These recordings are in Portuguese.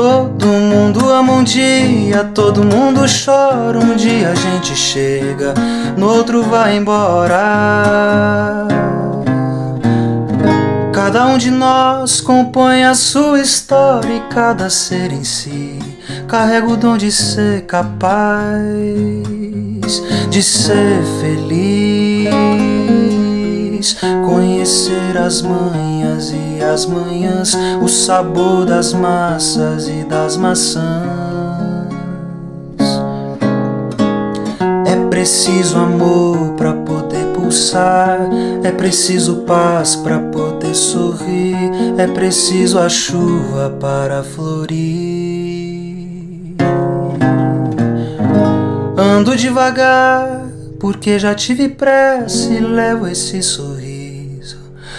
Todo mundo ama um dia, todo mundo chora. Um dia a gente chega, no outro vai embora. Cada um de nós compõe a sua história e cada ser em si carrega o dom de ser capaz de ser feliz, conhecer as manhas e as manhãs, o sabor das massas e das maçãs. É preciso amor para poder pulsar, é preciso paz para poder sorrir, é preciso a chuva para florir. Ando devagar, porque já tive pressa e levo esse sorriso,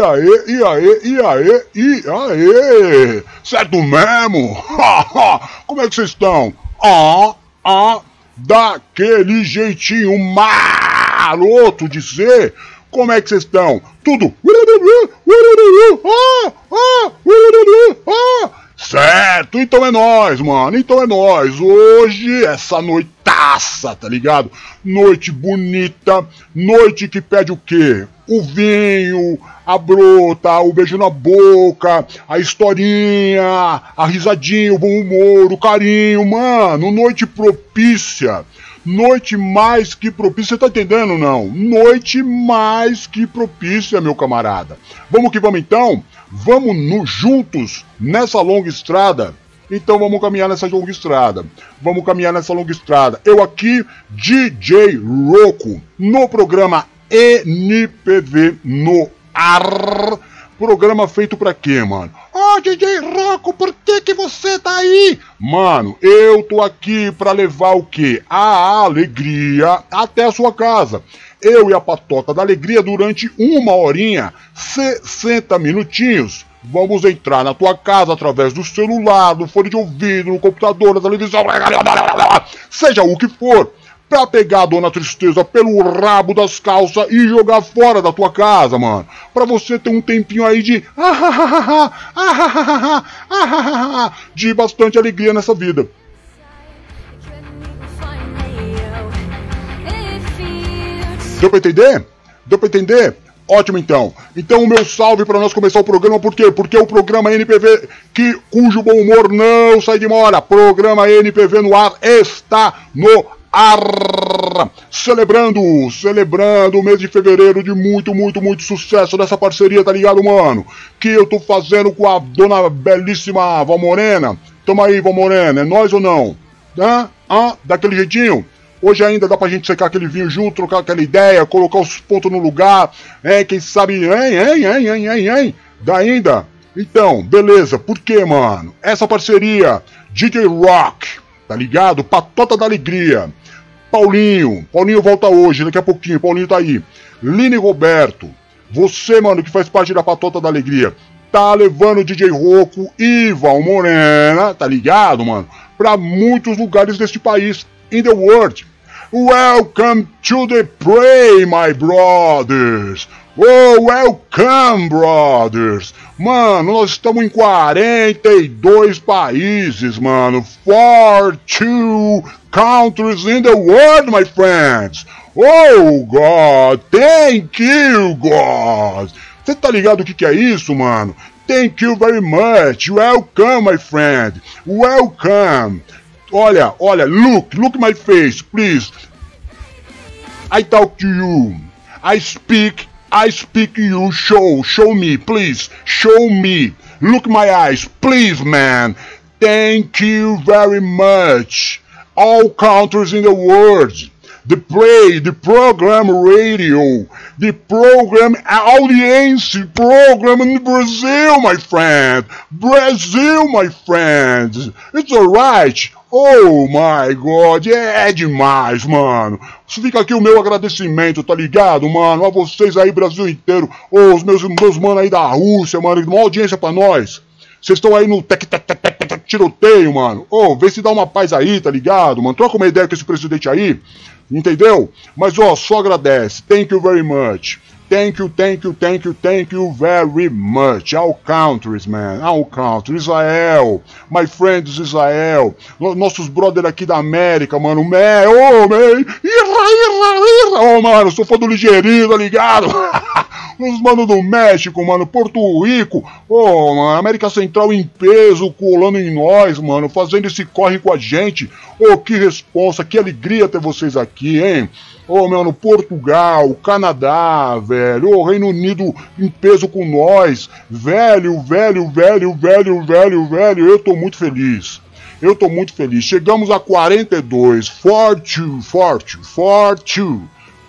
E aí, e aí, e aí, e aí, certo mesmo? Como é que vocês estão? Ah, ah, daquele jeitinho maroto de ser. Como é que vocês estão? Tudo. Certo, então é nós, mano. Então é nós. Hoje, essa noitaça, tá ligado? Noite bonita, noite que pede o quê? O vinho, a brota, o beijo na boca, a historinha, a risadinha, o bom humor, o carinho, mano. Noite propícia Noite mais que propícia, tá entendendo não? Noite mais que propícia, meu camarada. Vamos que vamos então? Vamos no, juntos nessa longa estrada? Então vamos caminhar nessa longa estrada. Vamos caminhar nessa longa estrada. Eu aqui, DJ Roco, no programa NPV no ar. Programa feito para quê, mano? DJ Rocco, por que que você tá aí? Mano, eu tô aqui pra levar o quê? A alegria até a sua casa. Eu e a patota da alegria durante uma horinha, 60 minutinhos. Vamos entrar na tua casa através do celular, do fone de ouvido, no computador, na televisão, seja o que for pra pegar a dona tristeza pelo rabo das calças e jogar fora da tua casa, mano. Pra você ter um tempinho aí de de bastante alegria nessa vida. Deu pra entender? Deu pra entender? Ótimo então. Então o meu salve para nós começar o programa, por quê? Porque o programa NPV, que, cujo bom humor não sai de mora, programa NPV no ar está no ar. Celebrando, celebrando o mês de fevereiro de muito, muito, muito sucesso dessa parceria, tá ligado, mano? Que eu tô fazendo com a dona belíssima Val Morena. Tamo aí, Val Morena, é nós ou não? Hã? Hã? Daquele jeitinho? Hoje ainda dá pra gente secar aquele vinho junto, trocar aquela ideia, colocar os pontos no lugar, hein? Quem sabe, hein, hein, hein, hein, hein, hein? Dá ainda? Então, beleza, por que, mano? Essa parceria, DJ Rock, tá ligado? Patota da Alegria, Paulinho, Paulinho volta hoje, daqui a pouquinho, Paulinho tá aí. Line Roberto, você, mano, que faz parte da Patota da Alegria, tá levando o DJ Roco e Val Morena, tá ligado, mano? Pra muitos lugares deste país, in the world. Welcome to the prey, my brothers. Oh, welcome, brothers. Mano, nós estamos em 42 países, mano. 42 countries in the world, my friends. Oh, God. Thank you, God. Você tá ligado o que, que é isso, mano? Thank you very much. Welcome, my friend. Welcome. Olha, olha, look, look my face, please. I talk to you. I speak, I speak you. Show, show me, please. Show me. Look my eyes, please, man. Thank you very much. All countries in the world. The play, the program radio, the program audience, program in Brazil, my friend. Brazil, my friends. It's alright. Oh my god, é demais, mano. Fica aqui o meu agradecimento, tá ligado, mano? A vocês aí, Brasil inteiro. Oh, os meus, meus manos aí da Rússia, mano. Uma audiência pra nós. Vocês estão aí no tec, tec, tec, tec, tiroteio, mano. Ô, oh, vê se dá uma paz aí, tá ligado, mano? Troca uma ideia com esse presidente aí. Entendeu? Mas, ó, só agradece. Thank you very much. Thank you, thank you, thank you, thank you very much. All countries, man. All countries. Israel. My friends Israel. Nossos brother aqui da América, mano. Me, oh. Irra, Oh, mano, sou fã do ligeirinho, tá ligado? Os mano do México, mano, Porto Rico, oh, mano, América Central em peso, colando em nós, mano, fazendo esse corre com a gente. Oh, que responsa, que alegria ter vocês aqui, hein? Ô, mano, Portugal, Canadá, velho, o Reino Unido em peso com nós. Velho, velho, velho, velho, velho, velho, eu tô muito feliz. Eu tô muito feliz. Chegamos a 42. 42, 42, 42.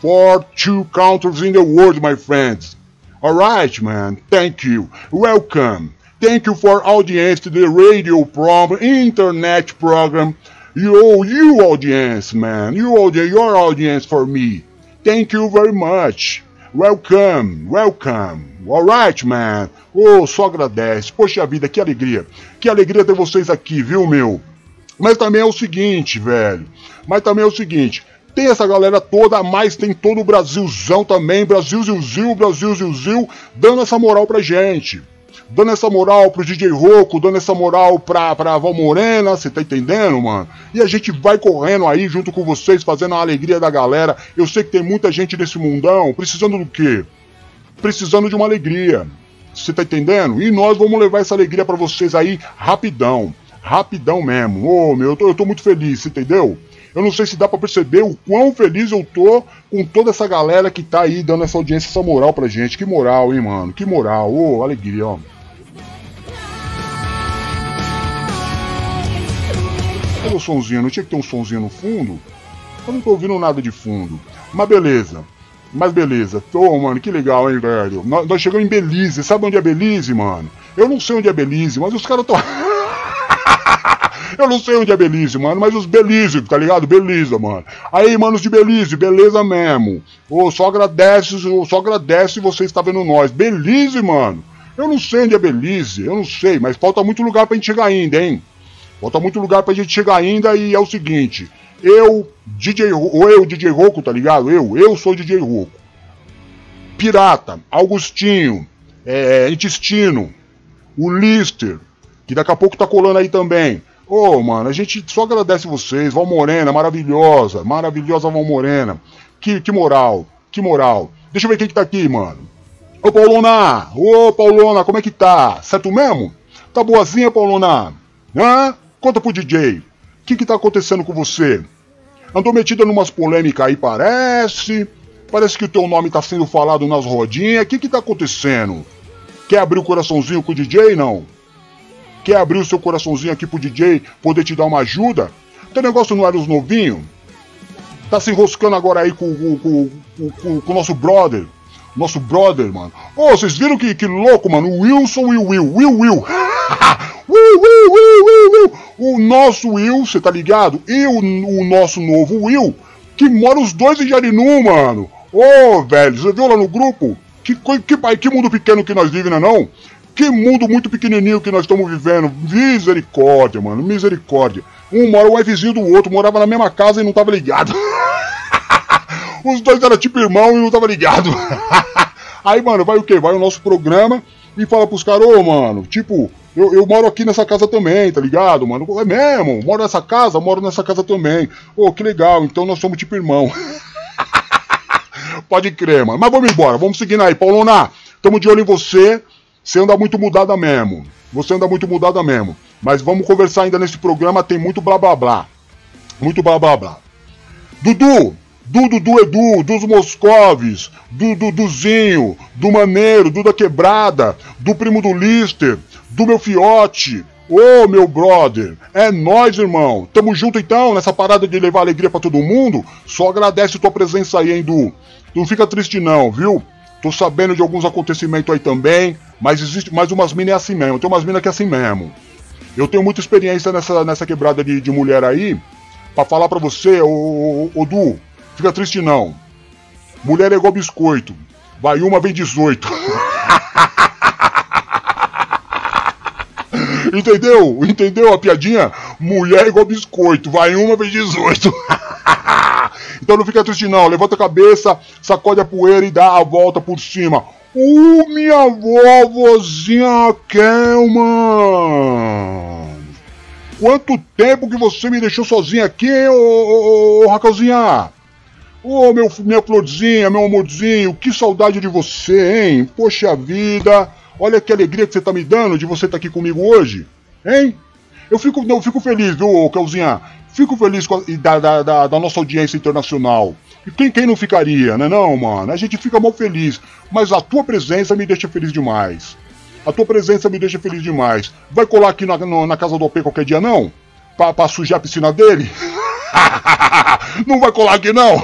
42 countries in the world, my friends. Alright, man. Thank you. Welcome. Thank you for audience to the radio program, internet program. You, you audience, man. You your audience for me. Thank you very much. Welcome, welcome. Alright, man. Oh, só agradece. Poxa vida, que alegria. Que alegria ter vocês aqui, viu, meu? Mas também é o seguinte, velho. Mas também é o seguinte. Tem essa galera toda, mas tem todo o Brasilzão também. Brasil, Zil, Brasil, Zil, dando essa moral pra gente dando essa moral pro DJ Roco, dando essa moral pra, pra Val Morena, você tá entendendo, mano? E a gente vai correndo aí junto com vocês, fazendo a alegria da galera. Eu sei que tem muita gente nesse mundão precisando do quê? Precisando de uma alegria. Você tá entendendo? E nós vamos levar essa alegria para vocês aí rapidão. Rapidão mesmo. Ô, oh, meu, eu tô, eu tô muito feliz, entendeu? Eu não sei se dá para perceber o quão feliz eu tô com toda essa galera que tá aí dando essa audiência, essa moral pra gente. Que moral, hein, mano? Que moral. Ô, oh, alegria, ó. Cadê o sonzinho? Não tinha que ter um sonzinho no fundo? Eu não tô ouvindo nada de fundo. Mas beleza. Mas beleza. Ô, mano, que legal, hein, velho. Nós, nós chegamos em Belize. Sabe onde é Belize, mano? Eu não sei onde é Belize, mas os caras tão. Eu não sei onde é Belize, mano, mas os Belize, tá ligado? Beleza, mano. Aí, manos de Belize, beleza mesmo. Ô, oh, só agradece, só agradece você estar vendo nós. Belize, mano. Eu não sei onde é Belize, eu não sei, mas falta muito lugar pra gente chegar ainda, hein? Falta muito lugar pra gente chegar ainda e é o seguinte. Eu, DJ, ou eu, DJ Roco, tá ligado? Eu, eu sou DJ Roco. Pirata, Augustinho, é, Intestino, o Lister, que daqui a pouco tá colando aí também. Ô, oh, mano, a gente só agradece vocês. Val Morena, maravilhosa, maravilhosa Val Morena. Que, que moral, que moral. Deixa eu ver quem que tá aqui, mano. Ô, Paulona! Ô, Paulona, como é que tá? Certo mesmo? Tá boazinha, Paulona? Hã? Conta pro DJ. O que que tá acontecendo com você? Andou metida numas polêmicas aí, parece. Parece que o teu nome tá sendo falado nas rodinhas. O que que tá acontecendo? Quer abrir o coraçãozinho com o DJ, não? Quer abrir o seu coraçãozinho aqui pro DJ poder te dar uma ajuda? Teu negócio não era os novinhos? Tá se enroscando agora aí com, com, com, com, com o nosso brother. Nosso brother, mano. Ô, oh, vocês viram que, que louco, mano? O Wilson e o Will. Will, Will. Will, Will, Will, Will, Will. O nosso Will, você tá ligado? E o, o nosso novo Will, que mora os dois em Jarinu, mano. Ô, oh, velho, você viu lá no grupo? Que, que, que mundo pequeno que nós vivemos, não é não? Que mundo muito pequenininho que nós estamos vivendo. Misericórdia, mano, misericórdia. Um mora o vizinho do outro, morava na mesma casa e não tava ligado. Os dois eram tipo irmão e não tava ligado. Aí, mano, vai o quê? Vai o nosso programa e fala pros caras, ô, mano, tipo, eu, eu, moro aqui nessa casa também, tá ligado, mano? É mesmo, moro nessa casa, moro nessa casa também. Ô, que legal, então nós somos tipo irmão. Pode crer, mano. Mas vamos embora, vamos seguindo aí. Paulona, tamo de olho em você. Você anda muito mudada mesmo. Você anda muito mudada mesmo. Mas vamos conversar ainda nesse programa, tem muito blá blá blá. Muito blá blá blá. Dudu, Dudu do Edu, dos Moscovis, do Duduzinho, do Maneiro, do da Quebrada, do primo do Lister, do meu fiote. Ô, oh, meu brother, é nós, irmão. Tamo junto então nessa parada de levar alegria para todo mundo. Só agradece tua presença aí, hein, Du. Não fica triste não, viu? Tô sabendo de alguns acontecimentos aí também, mas existe mais umas minas é assim mesmo. Tem umas minas que é assim mesmo. Eu tenho muita experiência nessa, nessa quebrada de, de mulher aí. Pra falar pra você, ô, ô, ô Du, fica triste não. Mulher é igual biscoito. Vai uma, vem 18. Entendeu? Entendeu a piadinha? Mulher é igual biscoito. Vai uma, vem 18. Então não fica triste não, levanta a cabeça, sacode a poeira e dá a volta por cima. Uh, minha vovozinha Kelman! Quanto tempo que você me deixou sozinha aqui, ô, ô, ô, Raquelzinha? Ô, oh, meu, minha florzinha, meu amorzinho, que saudade de você, hein? Poxa vida, olha que alegria que você tá me dando de você estar tá aqui comigo hoje, hein? Eu fico, eu fico feliz, viu, Kelzinha? Fico feliz a, da, da, da, da, nossa audiência internacional. E quem, quem não ficaria, né não, mano? A gente fica mal feliz. Mas a tua presença me deixa feliz demais. A tua presença me deixa feliz demais. Vai colar aqui na, na casa do OP qualquer dia, não? Pra, pra sujar a piscina dele? não vai colar aqui, não?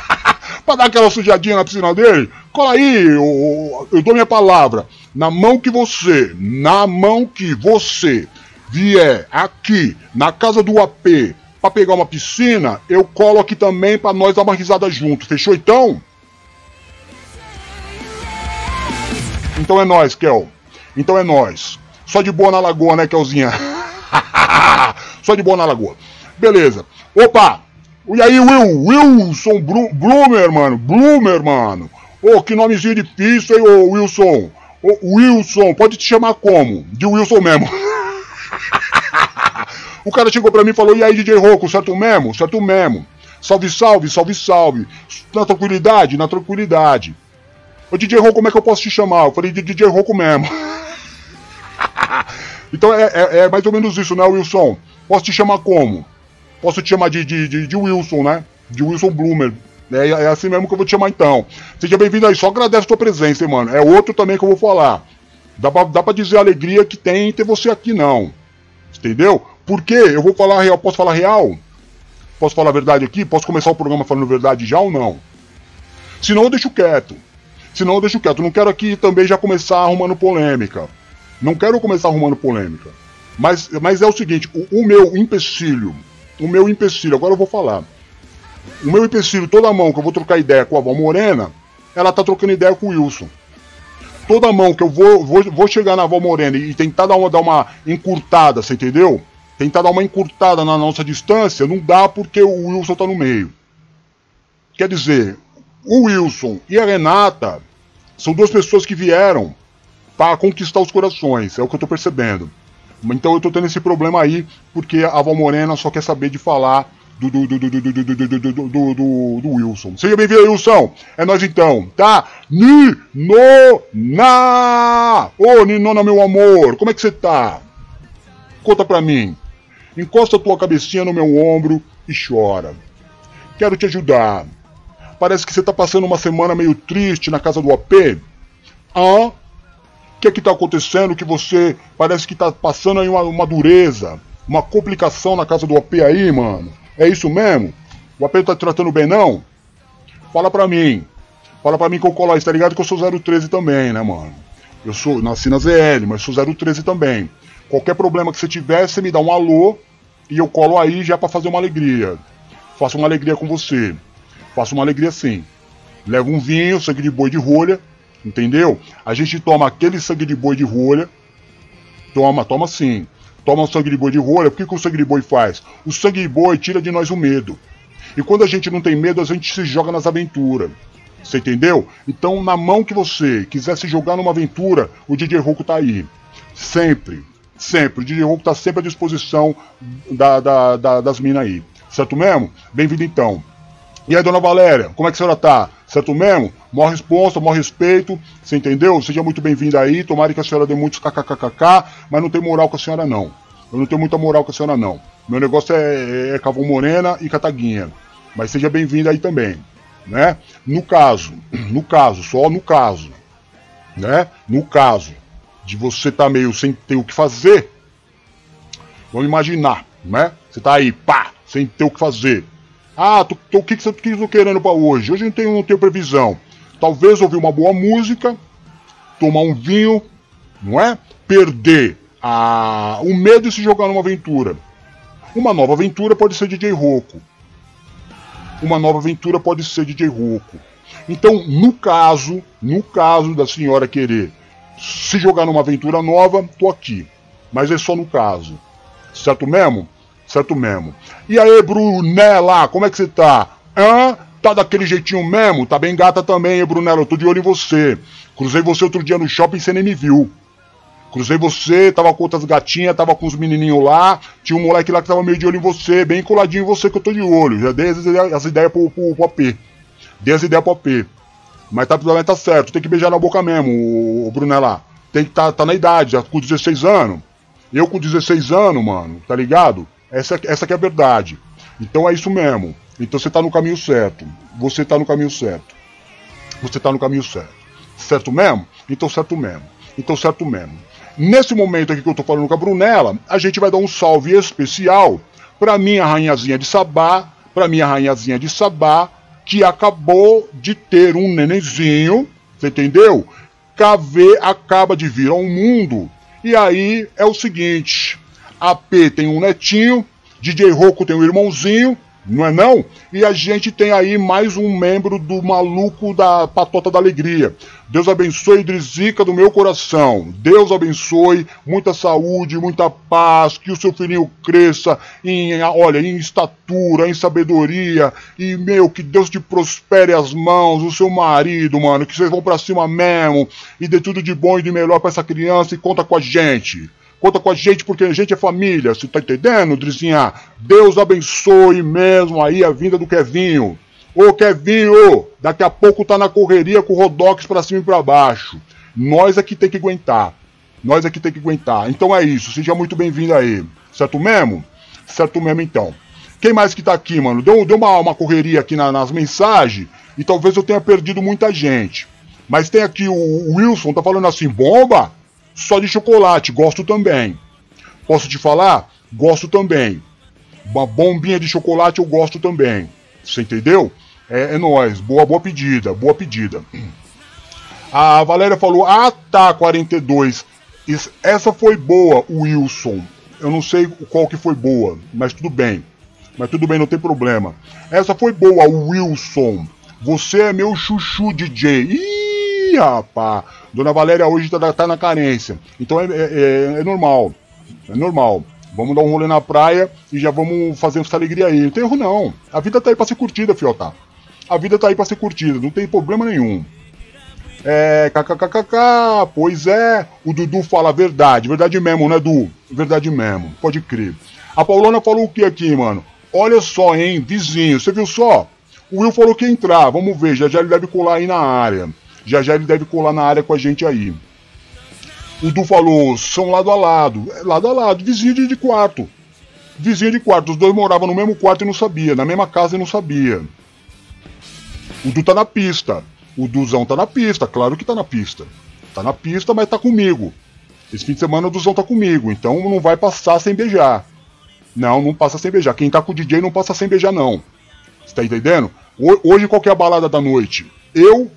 pra dar aquela sujadinha na piscina dele? Cola aí, eu, eu dou minha palavra. Na mão que você, na mão que você vier aqui na casa do AP para pegar uma piscina, eu colo aqui também para nós dar uma risada junto. Fechou então? Então é nós, Kel. Então é nós. Só de boa na lagoa, né, Kelzinha? Só de boa na lagoa. Beleza. Opa! E aí, Will? Wilson Bloomer, mano. Bloomer, mano. Ô, oh, que nomezinho difícil, hein, ô Wilson? Ô, Wilson, pode te chamar como? De Wilson mesmo. o cara chegou pra mim e falou: E aí, DJ Roco, certo mesmo? Certo mesmo. Salve, salve, salve, salve. Na tranquilidade, na tranquilidade. Ô DJ Roco, como é que eu posso te chamar? Eu falei de DJ Roco mesmo. então é, é, é, mais ou menos isso, né, Wilson? Posso te chamar como? Posso te chamar de, de, de, de Wilson, né? De Wilson Bloomer. É, é, assim mesmo que eu vou te chamar então. Seja bem-vindo aí, só agradece a tua presença, hein, mano. É outro também que eu vou falar. Dá pra, dá pra dizer a alegria que tem ter você aqui, não. Entendeu? Porque eu vou falar real, posso falar real? Posso falar a verdade aqui? Posso começar o programa falando verdade já ou não? Senão eu deixo quieto. Senão eu deixo quieto. Não quero aqui também já começar arrumando polêmica. Não quero começar arrumando polêmica. Mas, mas é o seguinte, o, o meu empecilho, o meu empecilho, agora eu vou falar. O meu empecilho, toda mão que eu vou trocar ideia com a Val Morena, ela tá trocando ideia com o Wilson toda mão que eu vou, vou, vou chegar na avó Morena e tentar dar uma, dar uma encurtada, você entendeu? tentar dar uma encurtada na nossa distância, não dá porque o Wilson tá no meio. Quer dizer, o Wilson e a Renata são duas pessoas que vieram para conquistar os corações, é o que eu tô percebendo. Então eu tô tendo esse problema aí, porque a Val Morena só quer saber de falar do, do, do, do, do, do, do, do, do, Wilson. Seja bem-vindo Wilson. É nós então, tá? Ninona! Ô, Ninona, meu amor, como é que você tá? Conta pra mim. Encosta tua cabecinha no meu ombro e chora. Quero te ajudar. Parece que você tá passando uma semana meio triste na casa do AP. Ah? O que é que tá acontecendo que você parece que tá passando aí uma, uma dureza, uma complicação na casa do AP aí, mano? É isso mesmo? O AP tá tratando bem não? Fala pra mim. Fala pra mim que eu colo aí, tá ligado que eu sou 013 também, né, mano? Eu sou, nasci na ZL, mas sou 013 também. Qualquer problema que você tiver, você me dá um alô e eu colo aí já para fazer uma alegria. Faço uma alegria com você. Faço uma alegria sim. Levo um vinho, sangue de boi de rolha, entendeu? A gente toma aquele sangue de boi de rolha. Toma, toma sim toma o sangue de boi de rolha, o que, que o sangue de boi faz? O sangue de boi tira de nós o medo. E quando a gente não tem medo, a gente se joga nas aventuras. Você entendeu? Então, na mão que você quiser se jogar numa aventura, o DJ Roku tá aí. Sempre. Sempre. O DJ Roku tá sempre à disposição da, da, da, das minas aí. Certo mesmo? Bem-vindo então. E aí, dona Valéria, como é que a senhora tá? Certo mesmo? Maior responsa, maior respeito, você entendeu? Seja muito bem-vinda aí, tomara que a senhora dê muitos kkkk, mas não tem moral com a senhora não. Eu não tenho muita moral com a senhora não. Meu negócio é, é Cavão Morena e Cataguinha. Mas seja bem-vinda aí também, né? No caso, no caso, só no caso, né? No caso de você estar tá meio sem ter o que fazer, vamos imaginar, né? Você tá aí, pá, sem ter o que fazer. Ah, o que, você tá querendo para hoje? Hoje não tenho, não tenho previsão. Talvez ouvir uma boa música, tomar um vinho, não é? Perder a, o medo de se jogar numa aventura. Uma nova aventura pode ser DJ Roco. Uma nova aventura pode ser DJ Roco. Então, no caso, no caso da senhora querer se jogar numa aventura nova, tô aqui. Mas é só no caso. Certo mesmo? Certo mesmo. E aí, Brunella, como é que você tá? Hã? Tá daquele jeitinho mesmo? Tá bem gata também, hein, Brunella? Eu tô de olho em você. Cruzei você outro dia no shopping e você nem me viu. Cruzei você, tava com outras gatinhas, tava com os menininhos lá. Tinha um moleque lá que tava meio de olho em você, bem coladinho em você que eu tô de olho. Já dei as, ideias, as ideias pro, pro, pro AP. Dei as ideias pro AP. Mas tá, tá certo, tem que beijar na boca mesmo, o Brunella. Tem que tá, tá na idade, já com 16 anos. Eu com 16 anos, mano, tá ligado? Essa, essa que é a verdade. Então é isso mesmo. Então você está no caminho certo. Você está no caminho certo. Você está no caminho certo. Certo mesmo? Então certo mesmo. Então certo mesmo. Nesse momento aqui que eu estou falando com a Brunella, a gente vai dar um salve especial para minha rainhazinha de Sabá, para minha rainhazinha de Sabá, que acabou de ter um nenenzinho, você entendeu? KV acaba de vir ao mundo. E aí é o seguinte, AP tem um netinho, DJ Roco tem um irmãozinho, não é não? E a gente tem aí mais um membro do maluco da Patota da Alegria. Deus abençoe Drizica do meu coração. Deus abençoe, muita saúde, muita paz, que o seu filhinho cresça em, olha, em estatura, em sabedoria. E, meu, que Deus te prospere as mãos, o seu marido, mano, que vocês vão para cima mesmo e dê tudo de bom e de melhor para essa criança e conta com a gente. Conta com a gente porque a gente é família, você tá entendendo, Drizinha? Deus abençoe mesmo aí a vinda do Kevinho. Ô Kevinho, daqui a pouco tá na correria com o Rodox pra cima e pra baixo. Nós aqui tem que aguentar. Nós aqui tem que aguentar. Então é isso, seja muito bem-vindo aí. Certo mesmo? Certo mesmo então. Quem mais que tá aqui, mano? Deu, deu uma, uma correria aqui na, nas mensagens e talvez eu tenha perdido muita gente. Mas tem aqui o, o Wilson, tá falando assim, bomba? Só de chocolate, gosto também. Posso te falar? Gosto também. Uma bombinha de chocolate eu gosto também. Você entendeu? É, é nóis. Boa, boa pedida, boa pedida. A Valéria falou: Ah, tá, 42. Essa foi boa, Wilson. Eu não sei qual que foi boa, mas tudo bem. Mas tudo bem, não tem problema. Essa foi boa, Wilson. Você é meu chuchu, DJ. Ih, rapaz. Dona Valéria hoje tá, tá na carência. Então é, é, é, é normal. É normal. Vamos dar um rolê na praia e já vamos fazer essa alegria aí. Não tem erro não. A vida tá aí pra ser curtida, fiota. A vida tá aí pra ser curtida, não tem problema nenhum. É, kkkk, pois é, o Dudu fala a verdade, verdade mesmo, né, Du? Verdade mesmo, pode crer. A Paulona falou o que aqui, mano? Olha só, hein, vizinho, você viu só? O Will falou que entrar, vamos ver, já já ele deve colar aí na área. Já já ele deve colar na área com a gente aí. O Du falou, são lado a lado. É, lado a lado, vizinho de, de quarto. Vizinho de quarto, os dois moravam no mesmo quarto e não sabia, na mesma casa e não sabia. O Du tá na pista. O Duzão tá na pista, claro que tá na pista. Tá na pista, mas tá comigo. Esse fim de semana o Duzão tá comigo, então não vai passar sem beijar. Não, não passa sem beijar. Quem tá com o DJ não passa sem beijar, não. Você tá entendendo? Hoje qual é a balada da noite? Eu,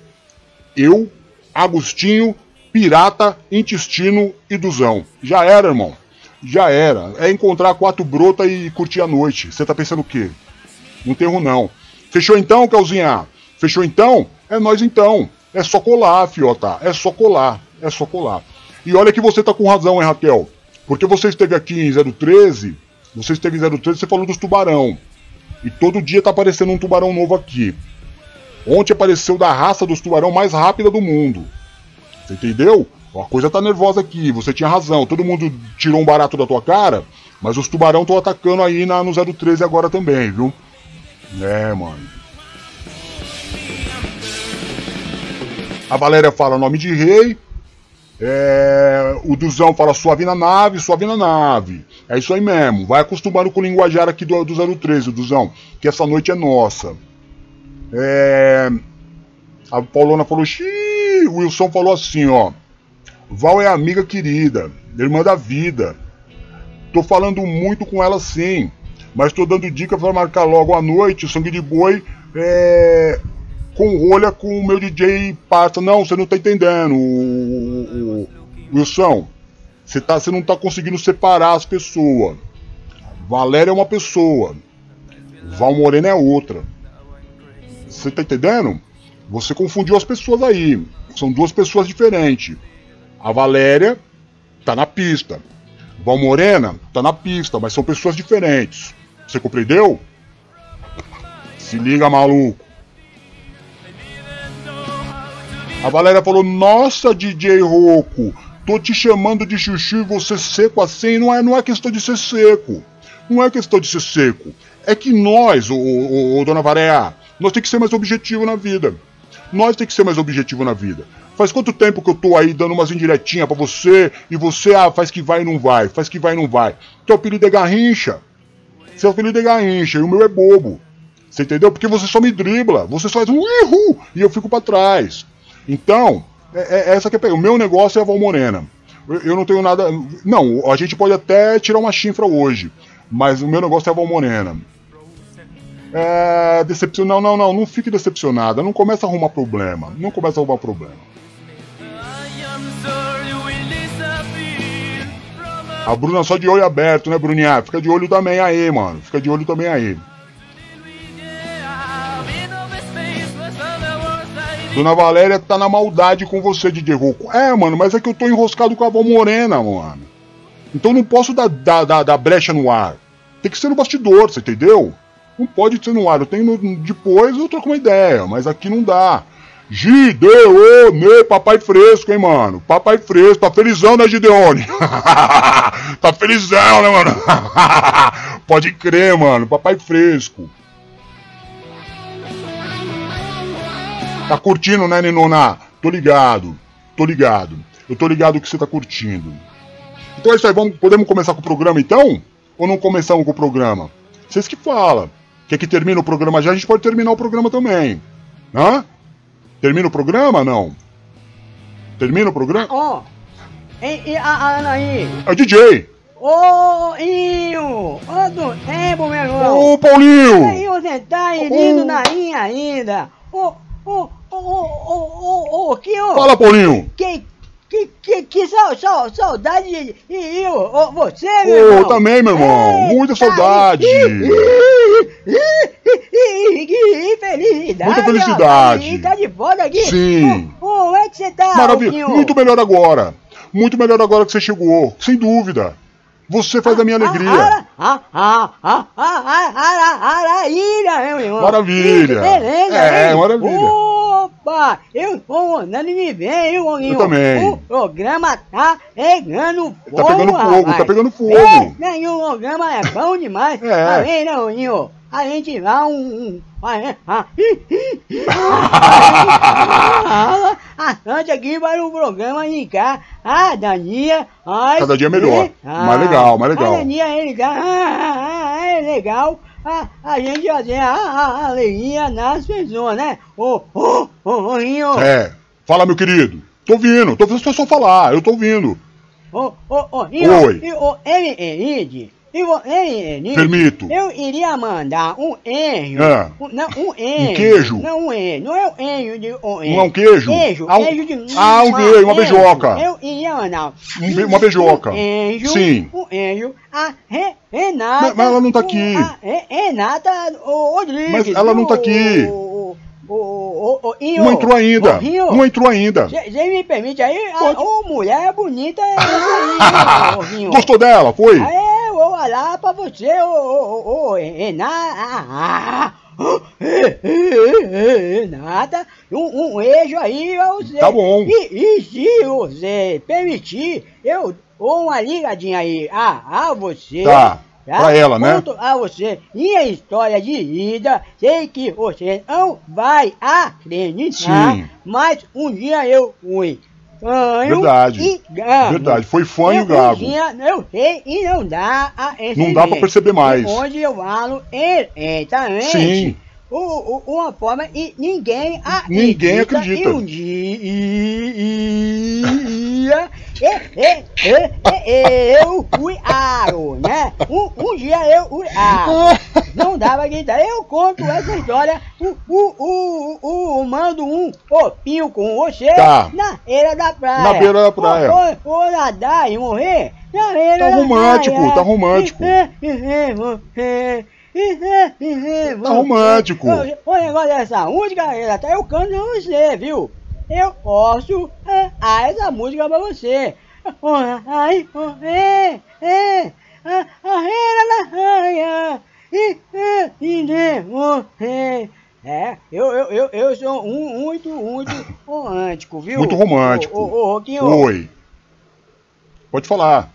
eu, Agostinho, Pirata, Intestino e Duzão. Já era, irmão. Já era. É encontrar quatro brota e curtir a noite. Você tá pensando o quê? Não tem erro, não. Fechou então, Calzinha? Fechou então? É nós então. É só colar, fiota. É só colar. É só colar. E olha que você tá com razão, hein, Raquel? Porque você esteve aqui em 013, você esteve em 013, você falou dos tubarão. E todo dia tá aparecendo um tubarão novo aqui. Ontem apareceu da raça dos tubarão mais rápida do mundo. Você entendeu? A coisa tá nervosa aqui, você tinha razão. Todo mundo tirou um barato da tua cara, mas os tubarão estão atacando aí na, no 013 agora também, viu? É, mano. A Valéria fala nome de rei. É, o Duzão fala suave na nave, suave na nave. É isso aí mesmo. Vai acostumando com o linguajar aqui do, do 013, Duzão. Que essa noite é nossa. É, a Paulona falou, xiii. O Wilson falou assim, ó. Val é amiga querida, irmã da vida. Tô falando muito com ela sim. Mas tô dando dica para marcar logo à noite, sangue de boi. É, com rolha com o meu DJ passa. Não, você não tá entendendo, o, o, Wilson. Você, tá, você não tá conseguindo separar as pessoas. Valéria é uma pessoa. Val Morena é outra. Você tá entendendo? Você confundiu as pessoas aí. São duas pessoas diferentes. A Valéria tá na pista. Val Morena tá na pista, mas são pessoas diferentes. Você compreendeu? Se liga, maluco. A Valéria falou: Nossa, DJ Roco, tô te chamando de chuchu e você seco assim. Não é, não é questão de ser seco. Não é questão de ser seco. É que nós, ô, dona Valéria, nós tem que ser mais objetivo na vida. Nós tem que ser mais objetivo na vida. Faz quanto tempo que eu tô aí dando umas indiretinhas pra você e você, ah, faz que vai e não vai, faz que vai e não vai. Teu apelido é Garrincha. Seu apelido é Garrincha e o meu é bobo. Você entendeu? Porque você só me dribla, você só faz um erro e eu fico para trás. Então, é, é essa que é O meu negócio é a Val Morena. Eu, eu, não tenho nada. Não, a gente pode até tirar uma chifra hoje, mas o meu negócio é a Val Morena. É, decepcion... Não, não, não, não fique decepcionada. Não começa a arrumar problema. Não começa a arrumar problema. A Bruna só de olho aberto, né, Bruninha? Fica de olho também aí, mano. Fica de olho também aí. Dona Valéria tá na maldade com você, DJ Rouco. É, mano, mas é que eu tô enroscado com a avó Morena, mano. Então não posso dar, dar, dar, dar brecha no ar. Tem que ser no bastidor, você entendeu? Não pode ser no ar. Eu tenho depois eu troco uma ideia, mas aqui não dá. Gideone, papai fresco, hein, mano? Papai fresco, tá felizão, né, Gideone? tá felizão, né, mano? Pode crer, mano, papai fresco. Tá curtindo, né, Ninona? Tô ligado, tô ligado. Eu tô ligado que você tá curtindo. Então é isso aí, vamos, podemos começar com o programa então? Ou não começamos com o programa? Vocês que falam. Quer que termine o programa já? A gente pode terminar o programa também. Hã? Termina o programa não? Termina o programa? Ó, oh, e, e a Ana aí? É DJ! Ô, Inho! Ô, do tempo, meu irmão! Ô, Paulinho! Aí você tá indo na linha ainda! Ô, ô, Ô, ô, ô, ô, que ô, Fala, Paulinho! Que, que, que, que sal, sal, saudade e eu, ô, você, meu irmão! Eu também, meu irmão! Eita, Muita saudade! Que felicidade! Muita felicidade! Tá de foda aqui! Sim! Como é que você tá, Maravilha! Muito melhor agora! Muito melhor agora que você chegou, sem dúvida! Você faz a minha alegria. Ah, ah, ah, ah, ah, ah, maravilha, meu irmão. Maravilha. Beleza, É, maravilha. Opa, eu tô andando de bem, hein, Goguinho? Eu também. O programa tá pegando fogo, Tá pegando fogo, rapaz. tá pegando fogo. É, né, e o programa é bom demais. É. Tá vendo, Goguinho? A gente dá um... um ah, ah, ah, a Santa aqui para o programa indicar a Daninha. Ai, Cada dia melhor. é, Mais legal, mais legal. A Daninha é legal. Ah, ah, ah, é legal. A, a gente fazer a, a, a alegria nas pessoas, né? Ô, ô, ô, ô, Rinho. É. Fala, meu querido. Tô ouvindo, tô ouvindo só falar, eu tô ouvindo. Ô, ô, ô, Rinho. Oi. E o ele, E Elide. Permito. Eu iria mandar um enjo. É. Um, não, um enjo. queijo? Não, um enjo. Não é um enjo de um enjo. Não é um queijo? Queijo. Ah, um- queijo de... Ah, um queijo, uma beijoca. Eu iria mandar Um uma beijoca. Um enjo. Sim. Um enjo. A Re, Renata. Mas- mas ela não tá aqui. A Re, Renata Rodrigues. Mas ela não tá aqui. O, o, o, Inho. Não entrou ainda. Ô, Rinho, Não entrou ainda. Você me permite aí? Ô, mulher bonita é. Gostou dela? Foi? É, eu vou lá pra você, ô, ô, ô, Renata. Renata, um, um beijo aí pra você. Tá bom. E, e se você permitir, eu dou uma ligadinha aí a, a você. Tá. Pra ela, né? A você minha história de vida. Sei que você não vai acreditar. Sim. Mas um dia eu fui. Fanho Verdade. E. Verdade, foi fã e Eu o gago. tinha- Eu sei e não dá a Não dá pra perceber mais. Onde eu falo exatamente. Sim. O, o, uma forma e ninguém acredita. Ninguém acredita. E um dia eu fui aro, né? Um, um dia eu fui aro. Não dá pra acreditar. Eu conto essa história. O, o, o, o, mando um copinho com você Tá. na beira da praia. Na beira da praia. Vou, vou nadar e morrer na beira Tá da romântico, praia. tá romântico. Tá romântico. O negócio dessa música, Renata, eu canto pra você, viu? Eu posso ah, essa música pra você. Ai, é, é, a a rena na raia, e, e. É, eu, eu, eu, eu sou um muito, muito romântico, viu? Muito romântico. Ô, ô, ô, Roquinho, Oi. Pode falar.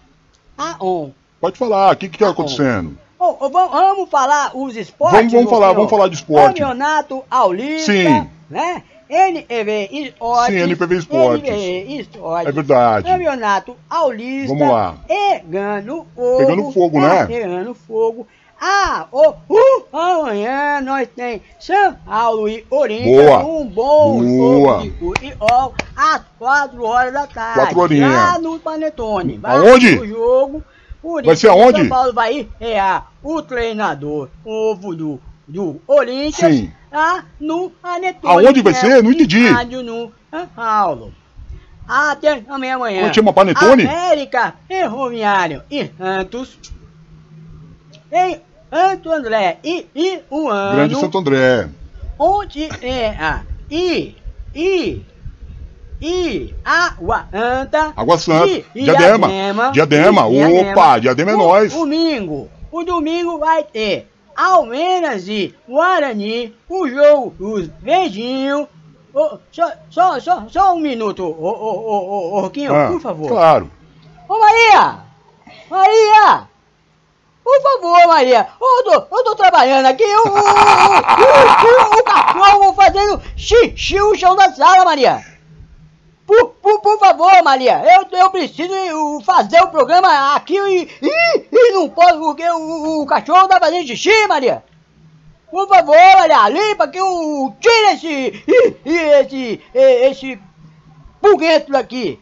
ah, on. Pode falar. O que que tá bom. acontecendo? Ô, ô, vamos, vamos falar os esportes? Vamos- vamos falar- vamos falar de esporte. Campeonato Paulista, Sim. né? NPV Esportes. Sim, NPV Esportes. É verdade. Campeonato Paulista. Vamos lá. Pegando fogo. Pegando fogo, tá né? Pegando fogo. Ah, oh, uh, amanhã nós tem São Paulo e Corinthians. Um bom Boa. jogo de futebol às 4 horas da tarde. Quatro horinhas. Lá no Panetone. Vai Aonde? O jogo. Por Vai ser aonde? São Paulo vai é o treinador novo do, do Corinthians Sim. Lá no Panetone. Aonde vai ser? Não entendi. Estádio no São Paulo. Até amanhã amanhã. Onde chama Panetone? América Ferroviário e Santos. Em Santo André e, e o ano. Grande Santo André. Onde é a I, I, I, Água Santa. Água Santa. e Diadema. Diadema. Diadema. Opa, Diadema é nós. Domingo. O domingo vai ter Almenas e Guarani. O jogo dos beijinhos. Ô, só, só, só, só um minuto, ô, ô, ô, ô, Roquinho, Ah, por favor. Claro. Ô Maria! Maria! Por favor, Maria! Eu tô, eu tô trabalhando aqui, o, o, o, o, o cachorro fazendo xixi no chão da sala, Maria! Por, por, por favor, Maria, eu, eu preciso uh, fazer o programa aqui e, e, e não posso porque o, o cachorro tá fazendo xixi, Maria! Por favor, Maria, limpa que eu tira esse, esse, esse buguento daqui!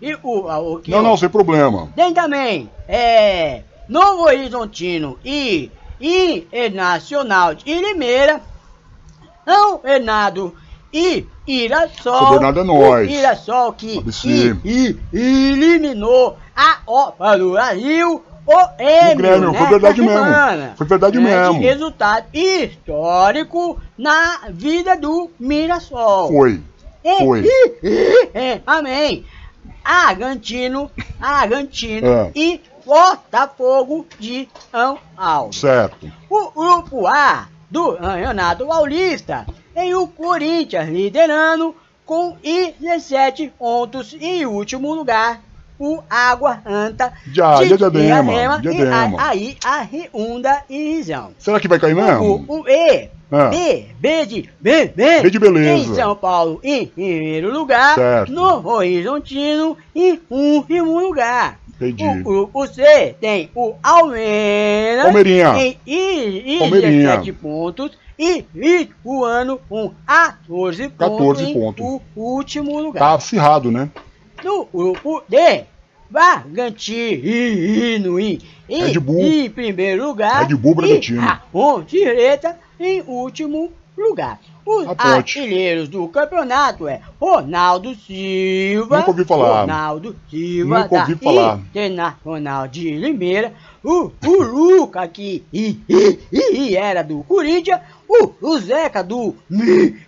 E o, o que Não, eu- não, sem problema. tem também, é, Novo Horizontino e Internacional de Limeira, São Bernardo e Irassol. É nós. Irassol que e, e, eliminou a Copa do Brasil, o Grêmio, Grêmio, foi né, verdade mesmo. Foi verdade Grande mesmo. resultado histórico na vida do Mirassol. Foi. É, Foi. é, amém. Argentino, Argentino É. e Botafogo de São Paulo. Certo. O grupo A do Campeonato Paulista tem o Corinthians liderando com 17 pontos em último lugar. O Água Anta Já, de Diadema, Diadema, Diadema. e aí a segunda divisão. Será que vai cair mesmo? O, o E, Ah. B, B de B, B, B de beleza. em São Paulo em primeiro lugar, Certo. no Horizontino em último lugar. Entendi. O grupo C tem o Almeida Palmeirinha. em i- i- Palmeirinha. 17 pontos e Ituano com 14 pontos 14 em pontos. o último lugar. Tá acirrado, né? No grupo D, Bragantino em, em, primeiro lugar Red Bull, Bragantino. e a Ponte Preta em último lugar. Os Ponte. artilheiros do campeonato é Ronaldo Silva, Nunca ouvi falar. Ronaldo Silva Nunca ouvi falar. Internacional de Limeira, o, o Luca que e, e, e era do Corinthians, o, o Zeca do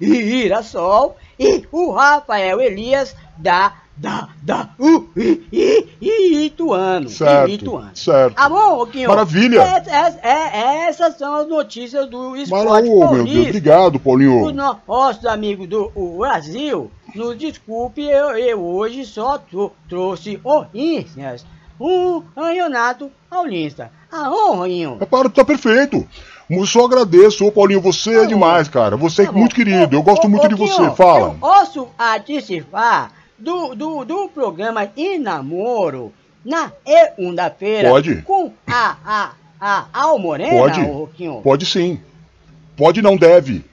Mirassol e o Rafael Elias da da da u, i, i, i, Ituano. Certo, Ituano. certo. Tá bom, Roquinho? Maravilha. É- é- é- essas são as notícias do esporte meu paulista. Deus. Obrigado, Os Paulinho. nossos amigos do o Brasil, nos desculpe, eu, eu hoje só tro- trouxe notícias. Um campeonato paulista. Ah, ô, Roinho. É para, tá perfeito. Eu só agradeço, ô Paulinho, você é Tá demais, cara. Você é Tá muito querido. Eu gosto Ô, muito de você. Fala. Eu posso participar do, do, do programa de namoro na segunda-feira Pode. com a, a, a Almorena, Pode. ô, Roquinho? Pode sim. Pode não deve.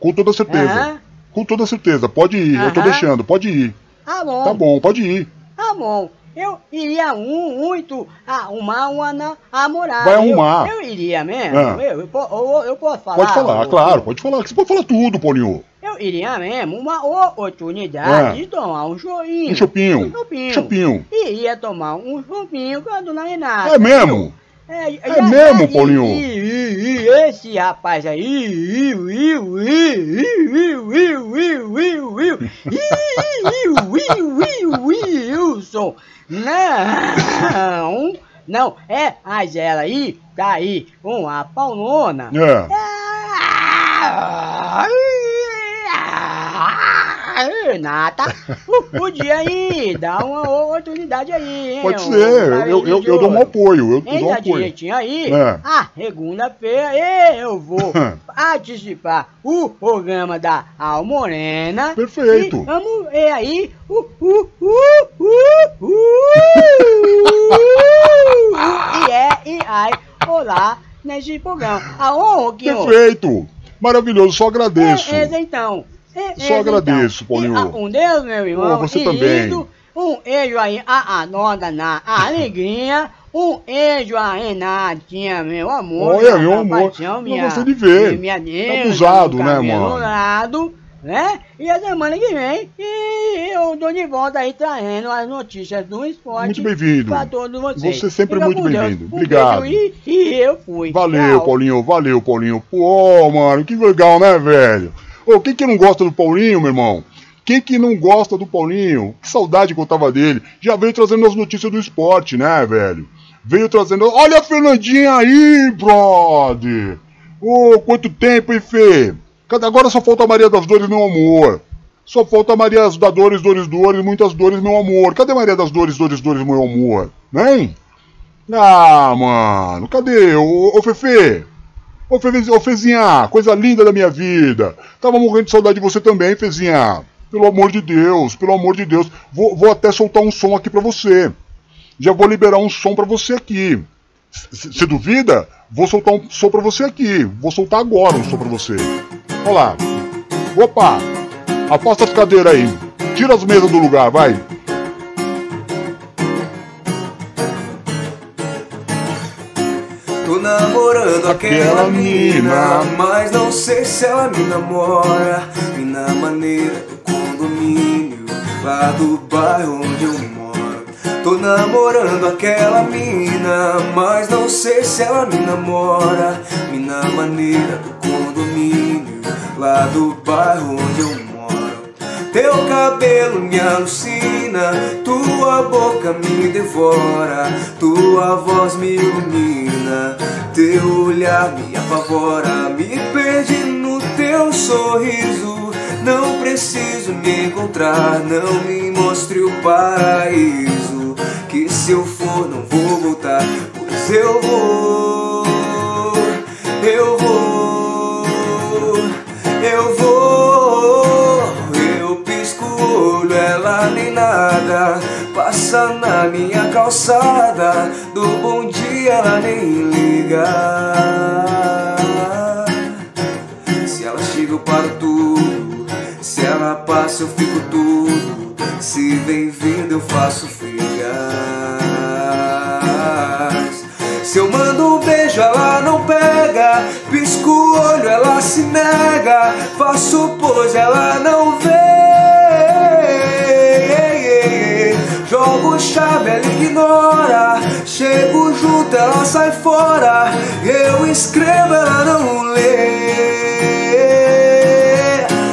Com toda certeza. Aham. Com toda certeza. Pode ir. Eu tô deixando. Pode ir. Tá bom. Tá bom, pode ir. Tá bom. Eu iria um, muito arrumar uma na- namorada. Vai Eu- arrumar. Eu, iria mesmo. Ah. Eu, eu, eu- eu posso falar? Pode falar, claro. Pode falar. Você pode falar tudo, Paulinho. Eu iria mesmo uma oportunidade Ah. de tomar um chorinho. Um chopinho. Um chopinho. Chopinho. Iria tomar um chopinho com a dona Renata. É mesmo? É, é, mesmo, Paulinho? esse rapaz aí. Wilson. Não. Não, é a Gela aí, tá aí, com a paulona. É. é. Renata, podia aí, dar uma oportunidade aí, hein? Pode ser. Eu, eu, eu dou um apoio. Eu dou um apoio. direitinho aí, É. a segunda-feira eu vou participar do programa da Almorena. Perfeito. E vamos ver aí. Uh, uh, uh, uh, uh, e é, e ai, olá, nesse programa. Aonde, Roquinho? Perfeito. Maravilhoso. Só agradeço. É, então. É, Só agradeço, então. Paulinho. E, ah, um Deus, meu irmão. Ô, você querido, também. Um beijo aí a Anota na alegria. Um beijo a Renatinha, meu amor. Olha, meu amor, paixão, minha, gostei de ver. Minha Tá deusa, abusado, né, mano? lado, né? E a semana que vem e eu tô de volta aí trazendo as notícias do esporte. Muito bem-vindo. Pra todos vocês. Você sempre Fica muito Deus. bem-vindo. Um Obrigado. beijo E, e eu fui. Valeu, Tchau. Paulinho. Valeu, Paulinho. Pô, mano, que legal, né, velho? Ô, quem que não gosta do Paulinho, meu irmão? Quem que não gosta do Paulinho? Que saudade que eu tava dele. Já veio trazendo as notícias do esporte, né, velho? Veio trazendo. Olha a Fernandinha aí, brother! Ô, quanto tempo, hein, Fê? Agora só falta a Maria das Dores, meu amor. Só falta a Maria das Dores, Dores, Dores, muitas dores, meu amor. Cadê Maria das Dores, Dores, Dores, meu amor? Vem? Ah, mano, cadê? Ô, ô Fefe? Ô, Fe, ô Fezinha, coisa linda da minha vida. Tava morrendo de saudade de você também, Fezinha. Pelo amor de Deus, pelo amor de Deus. Vou, vou até soltar um som aqui pra você. Já vou liberar um som pra você aqui. Você duvida? Vou soltar um som pra você aqui. Vou soltar agora um som pra você. Olha lá. Opa! Afasta as cadeiras aí. Tira as mesas do lugar, vai. Tô namorando aquela mina, mas não sei se ela me namora. Mina maneira do condomínio, lá do bairro onde eu moro. Tô namorando aquela mina, mas não sei se ela me namora. Mina maneira do condomínio, lá do bairro onde eu moro. Teu cabelo me alucina, tua boca me devora, tua voz me ilumina, teu olhar me apavora, me perde no teu sorriso. Não preciso me encontrar, não me mostre o paraíso. Que se eu for, não vou voltar, pois eu vou, eu vou, eu vou. Nada. Passa na minha calçada, do bom dia ela nem liga. Se ela chega, eu paro tudo. Se ela passa, eu fico tudo. Se vem vindo, eu faço figas. Se eu mando um beijo, ela não pega. Pisco o olho, ela se nega. Faço pose, ela não vê. Jogo chave, ela ignora. Chego junto, ela sai fora. Eu escrevo, ela não lê.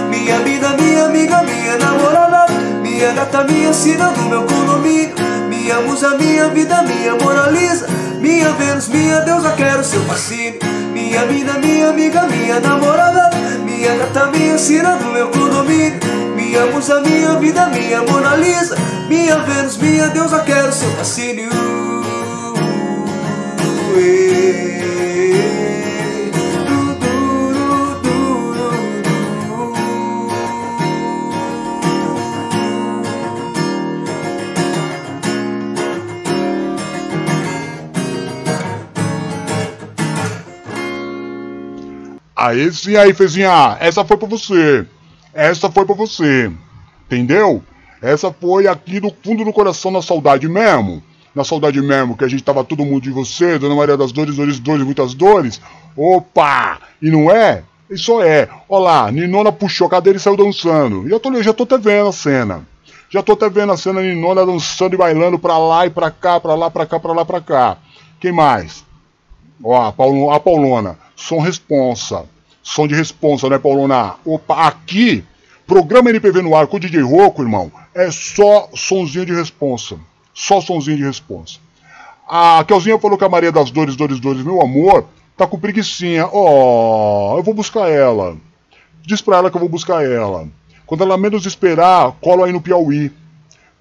Minha vida, minha amiga, minha namorada. Minha gata, minha sina do meu condomínio. Minha musa, minha vida, minha moraliza. Minha Vênus, minha deusa, quero seu fascínio. Minha vida, minha amiga, minha namorada. Minha gata, minha sina do meu condomínio. Minha musa, minha vida, minha Mona Lisa. Minha Vênus, minha deusa, quero seu fascínio. Aí sim, aí, Fezinha, essa foi pra você. Essa foi pra você. Entendeu? Essa foi aqui do fundo do coração na saudade mesmo. Na saudade mesmo, que a gente tava todo mundo de você, Dona Maria das Dores, Dores, Dores, muitas dores. Opa! E não é? Isso é. Olha lá, Ninona puxou a cadeira e saiu dançando. Já tô, já tô até vendo a cena. Já tô até vendo a cena Ninona dançando e bailando pra lá e pra cá, pra lá, pra cá, pra lá, pra cá. Quem mais? Ó, a, Paulo, a Paulona. Som responsa. Som de responsa, né, Paulona? Opa, aqui, programa NPV no ar com o DJ Roco, irmão, é só sonzinho de responsa. Só sonzinho de responsa. A Kelzinha falou que a Maria das Dores, Dores, Dores, meu amor, tá com preguiçinha. Ó, oh, eu vou buscar ela. Diz pra ela que eu vou buscar ela. Quando ela menos esperar, colo aí no Piauí.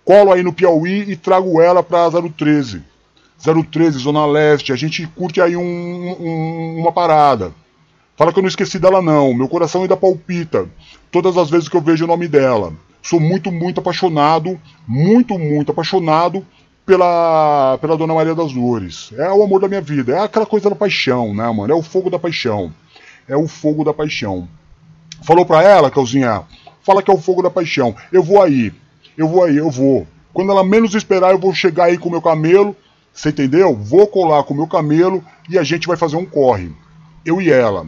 Colo aí no Piauí e trago ela pra 013. 013, Zona Leste. A gente curte aí um, um, uma parada. Fala que eu não esqueci dela não, meu coração ainda palpita todas as vezes que eu vejo o nome dela. Sou muito, muito apaixonado, muito, muito apaixonado pela, pela Dona Maria das Dores. É o amor da minha vida, é aquela coisa da paixão, né, mano? É o fogo da paixão. É o fogo da paixão. Falou pra ela, Calzinha, fala que é o fogo da paixão. Eu vou aí, eu vou aí, eu vou. Quando ela menos esperar, eu vou chegar aí com o meu camelo, você entendeu? Vou colar com o meu camelo e a gente vai fazer um corre. Eu e ela.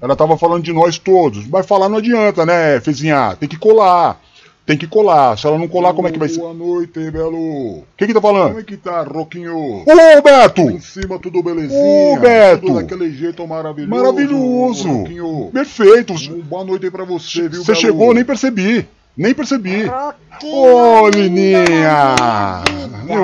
Ela tava falando de nós todos. Mas falar não adianta, né, Fezinha? Tem que colar. Tem que colar. Se ela não colar, como é que vai ser? Boa noite, Belo. Quem que tá falando? Como é que tá, Roquinho? Ô, Beto! Em cima tudo belezinha. Ô, Beto! Tudo daquele jeito maravilhoso. Maravilhoso. Roquinho. Perfeito. Boa noite aí pra você, viu, Você chegou, nem percebi. Nem percebi. Ô, Lininha! Meu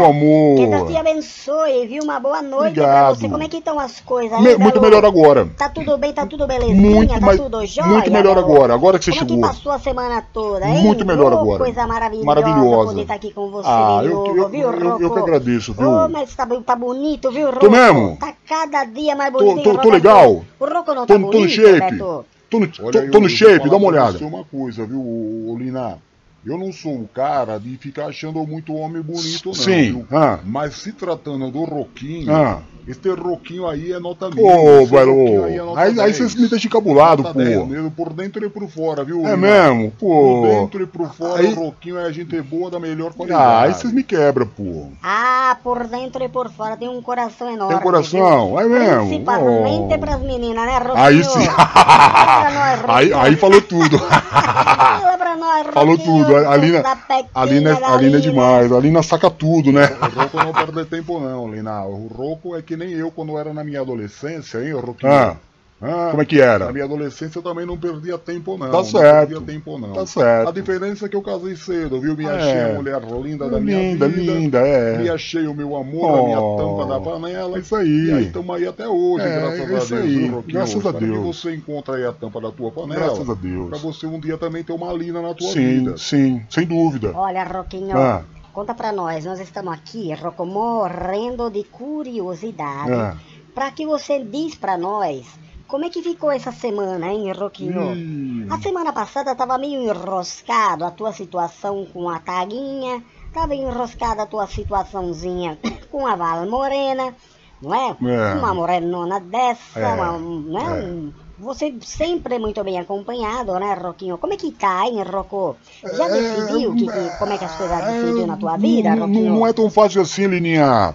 Que Deus amor. te abençoe, viu? Uma boa noite Obrigado. pra você. Como é que estão as coisas Me- muito melhor agora. Tá tudo bem, tá tudo belezinha, Muito tá tudo jóia, muito melhor agora, agora que você Como chegou. que passou a semana toda, hein? Muito melhor Ô, agora. coisa maravilhosa, Maravilhosa. poder estar aqui com você Ah, de eu- novo, eu- viu, eu- eu que agradeço, viu? Ô, mas tá, tá bonito, viu, Rocco? Tô mesmo? Tá cada dia mais Tô- bonito, tô- tô Roberto? legal. O Rocco não Tô, tá tô bonito, no shape. Beto? Tô no, Olha, tô, eu- tô eu no shape, dá uma olhada. você uma coisa, viu, Olina? Eu não sou o cara de ficar achando muito homem bonito, não. Sim. viu? Ah. Mas se tratando do Roquinho, Ah. Este Roquinho aí é nota mil. Ô, Esse Roquinho velho. aí é Aí, aí 10. vocês me deixam encabulado, pô. 10 mesmo, por dentro e por fora, viu? É Olina? mesmo? Por Pô. dentro e por fora, Aí- o Roquinho é gente boa da melhor qualidade. Ah, aí vocês me quebram, pô. Ah, por dentro e por fora tem um coração enorme. Tem um coração? viu? É mesmo? Principalmente Oh. pras meninas, né, Roquinho? Aí sim. Nós, aí, aí falou tudo. Fala pra nós, Falou tudo. A Lina, da pequinha a Lina, da a Lina é Lina. demais. A Lina saca tudo, né? O Roco não perde tempo não, Lina. O Roco é que nem eu quando era na minha adolescência, hein, Roquinho? Ah. Ah, Como é que era? Na minha adolescência eu também não perdia tempo, não. Tá não certo. perdia tempo, não. Tá certo. A diferença é que eu casei cedo, viu? Me É. achei a mulher linda da minha linda, vida. linda, é. Me achei o meu amor, a minha Oh, tampa da panela. é isso aí. E aí estamos aí até hoje, É, graças é a Deus, aí, viu, Roquinho? graças a Espero que Deus. você encontre aí a tampa da tua panela. Graças a Deus. Pra você um dia também ter uma lina na tua Sim, vida. sim, sem dúvida. Olha, Roquinho, Ah. Conta pra nós. Nós estamos aqui, Rocco, morrendo de curiosidade. Ah. Pra que você diz pra nós como é que ficou essa semana, hein, Roquinho? Ih. A semana passada tava meio enroscado a tua situação com a Taguinha, tava enroscada a tua situaçãozinha com a Val Morena, não é? É. Uma morenona dessa, É, uma, né? é. Um- Você sempre muito bem acompanhado, né, Roquinho? Como é que tá, hein, Rocco? Já É, decidiu que, que- como é que as coisas decidiu na tua vida, não, Roquinho? não é tão fácil assim, Lininha.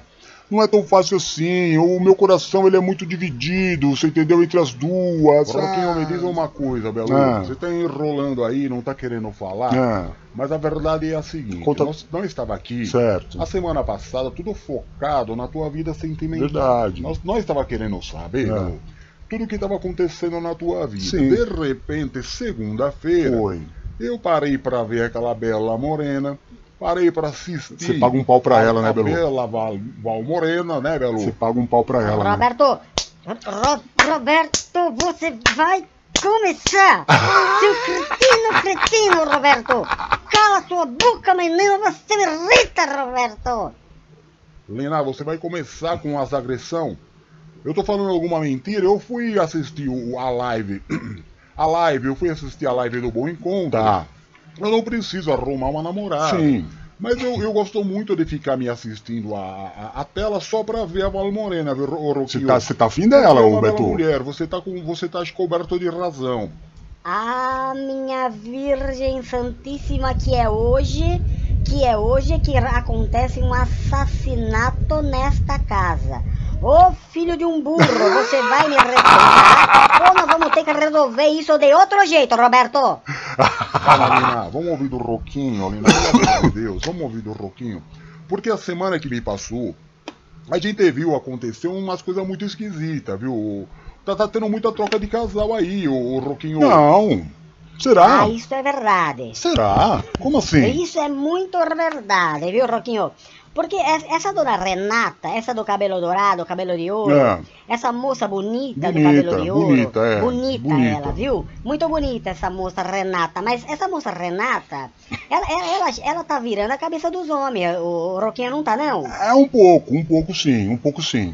Não é tão fácil assim. O meu coração ele é muito dividido, você entendeu? Entre as duas. Roquinho, Ah. me diz uma coisa, Belo. Ah. Você tá enrolando aí, não tá querendo falar. Ah, Mas a verdade é a seguinte: Conta- nós não estava aqui. certo. A semana passada, tudo focado na tua vida sentimental. Verdade. Nós, nós estava querendo saber, É. Belo, tudo o que estava acontecendo na tua vida. Sim. De repente, segunda-feira, eu parei para ver aquela bela morena, parei para assistir. Você paga um pau pra a- ela, né, a Belu? bela Val, Val Morena, né, Belo? Você paga um pau pra ela. né? Roberto! Ro- Roberto, você vai começar! Seu cretino, cretino, Roberto! Cala sua boca, menino, você me irrita, Roberto! Lena, você vai começar com as agressão. Eu tô falando alguma mentira? Eu fui assistir o- a live. A live, eu fui assistir a live do Bom Encontro. Tá. Eu não preciso arrumar uma namorada. Sim. Mas eu, eu gosto muito de ficar me assistindo a, a, a tela só pra ver a Val Morena, viu, Ro- Roquinho? Você tá, tá afim dela, é ô Beto? mulher, você tá, com, você tá coberto de razão. Ah, minha Virgem Santíssima, que é hoje, que é hoje que acontece um assassinato nesta casa. Ô filho de um burro, você vai me respeitar ou nós vamos ter que resolver isso de outro jeito, Roberto? Fala, Lina, vamos ouvir do Roquinho, Lina, pelo amor de Deus, vamos ouvir do Roquinho. Porque a semana que me passou, a gente viu acontecer umas coisas muito esquisitas, viu? Tá, tá tendo muita troca de casal aí, o, o Roquinho. Não. Será? Ah, isso é verdade. Será? Como assim? Isso é muito verdade, viu, Roquinho? Porque es- essa dona Renata, essa do cabelo dourado, cabelo de ouro, É. essa moça bonita, do Bonita, cabelo de ouro, bonita, é, bonita, bonita. ela, viu? Muito bonita essa moça Renata, mas essa moça Renata, ela, ela, ela, ela tá virando a cabeça dos homens, o, o Roquinho não tá não? É um pouco, um pouco sim, um pouco sim.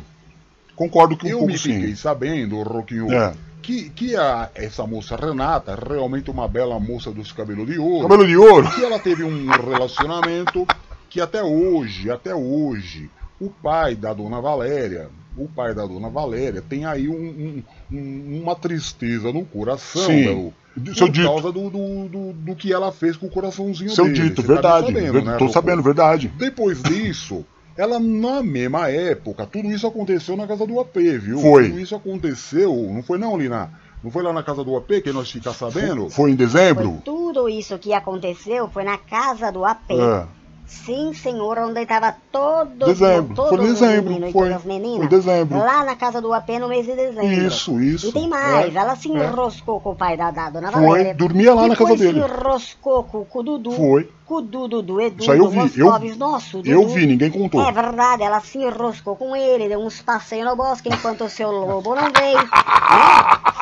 Concordo que um Eu pouco me fiquei sim. sabendo, Roquinho, É. que, que a, essa moça Renata, é realmente uma bela moça dos cabelos de ouro, Cabelo de ouro? que ela teve um relacionamento que até hoje, até hoje, o pai da dona Valéria, o pai da dona Valéria tem aí um- um- um- uma tristeza no coração, Sim. Belo, Seu por dito. causa do, do, do, do que ela fez com o coraçãozinho Seu dele. dito, Você tá verdade. sabendo, ver- né, Tô sabendo, verdade. Depois disso, ela na mesma época, tudo isso aconteceu na casa do AP, viu? Foi. Tudo isso aconteceu, não foi não, Lina? Não foi lá na casa do AP que nós ficamos sabendo? Foi em Foi dezembro? tudo isso que aconteceu foi na casa do AP. É. Sim, senhor, onde estava todo Dezembro, todo foi dezembro, menino foi- todas as meninas. foi dezembro. Lá na casa do AP no mês de dezembro. Isso, isso. E tem mais, É, ela se é. enroscou com o pai da, da dona Foi, Valéria. dormia lá na casa dele. se enroscou com, com o Dudu. Foi. Com o Dudu, do Edu, Isso aí eu vi, Moscovis, nosso, Dudu. Eu vi, ninguém contou. É verdade, ela se enroscou com ele, deu uns passeios no bosque enquanto o seu lobo não veio. né?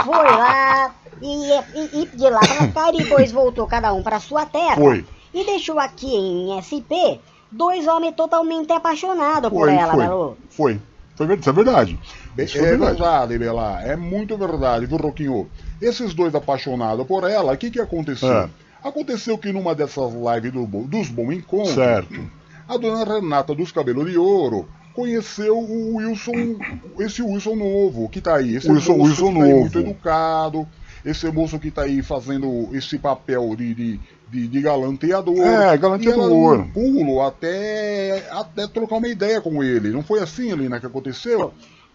Foi lá e, e, e de lá pra cá e depois voltou cada um pra sua terra. Foi. E deixou aqui em SP dois homens totalmente apaixonados por Foi, ela, foi. Belu. Foi. Foi Isso é verdade. Isso foi é verdade. verdade, Bela. É muito verdade, viu, Roquinho? Esses dois apaixonados por ela, o que, que aconteceu? É. Aconteceu que numa dessas lives do, dos Bom Encontros, Certo. a dona Renata dos Cabelos de Ouro conheceu o Wilson, esse Wilson novo que tá aí. Esse Wilson- moço Wilson que tá aí novo. muito educado, esse moço que tá aí fazendo esse papel de, de, de, de galanteador. É, E galanteador. ela deu um pulo até, até trocar uma ideia com ele. Não foi assim, Lina, que aconteceu?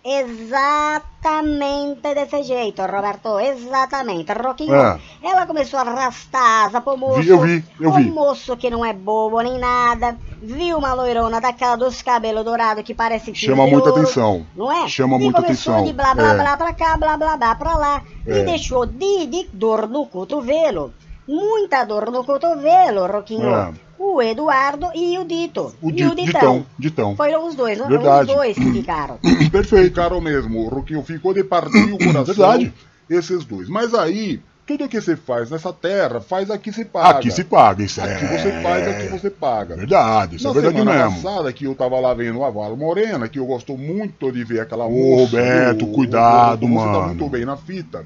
Exatamente desse jeito, Roberto. Exatamente. Roquinho, É. ela começou a arrastar a asa pro moço. Vi, eu vi, eu vi. O moço que não é bobo nem nada. Viu uma loirona daquela dos cabelos dourados que parece que Chama muita atenção. Não é? Chama e muita começou atenção. de blá blá É. blá pra cá, blá blá blá pra lá. É. E deixou de, de dor no cotovelo. Muita dor no cotovelo, Roquinho. É. O Eduardo e o Dito. O e Di- o Ditão. Ditão, Ditão. Foram os dois, não? Verdade. Os dois que ficaram. Perfeito. Ficaram mesmo, o Roquinho ficou de partir o coração. Verdade. Esses dois. Mas aí, tudo que você faz nessa terra, faz aqui se paga. Aqui se paga, isso é. Aqui você faz, aqui você paga. Verdade, isso Na é verdade semana mesmo. passada que eu tava lá vendo a Vala Morena, que eu gosto muito de ver aquela Ô, moça. Roberto, o- o- cuidado, você tá mano. muito bem na fita.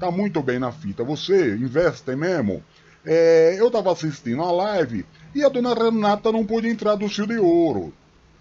Tá muito bem na fita. Você investe mesmo. É, eu tava assistindo a live e a dona Renata não pôde entrar do Cio de Ouro.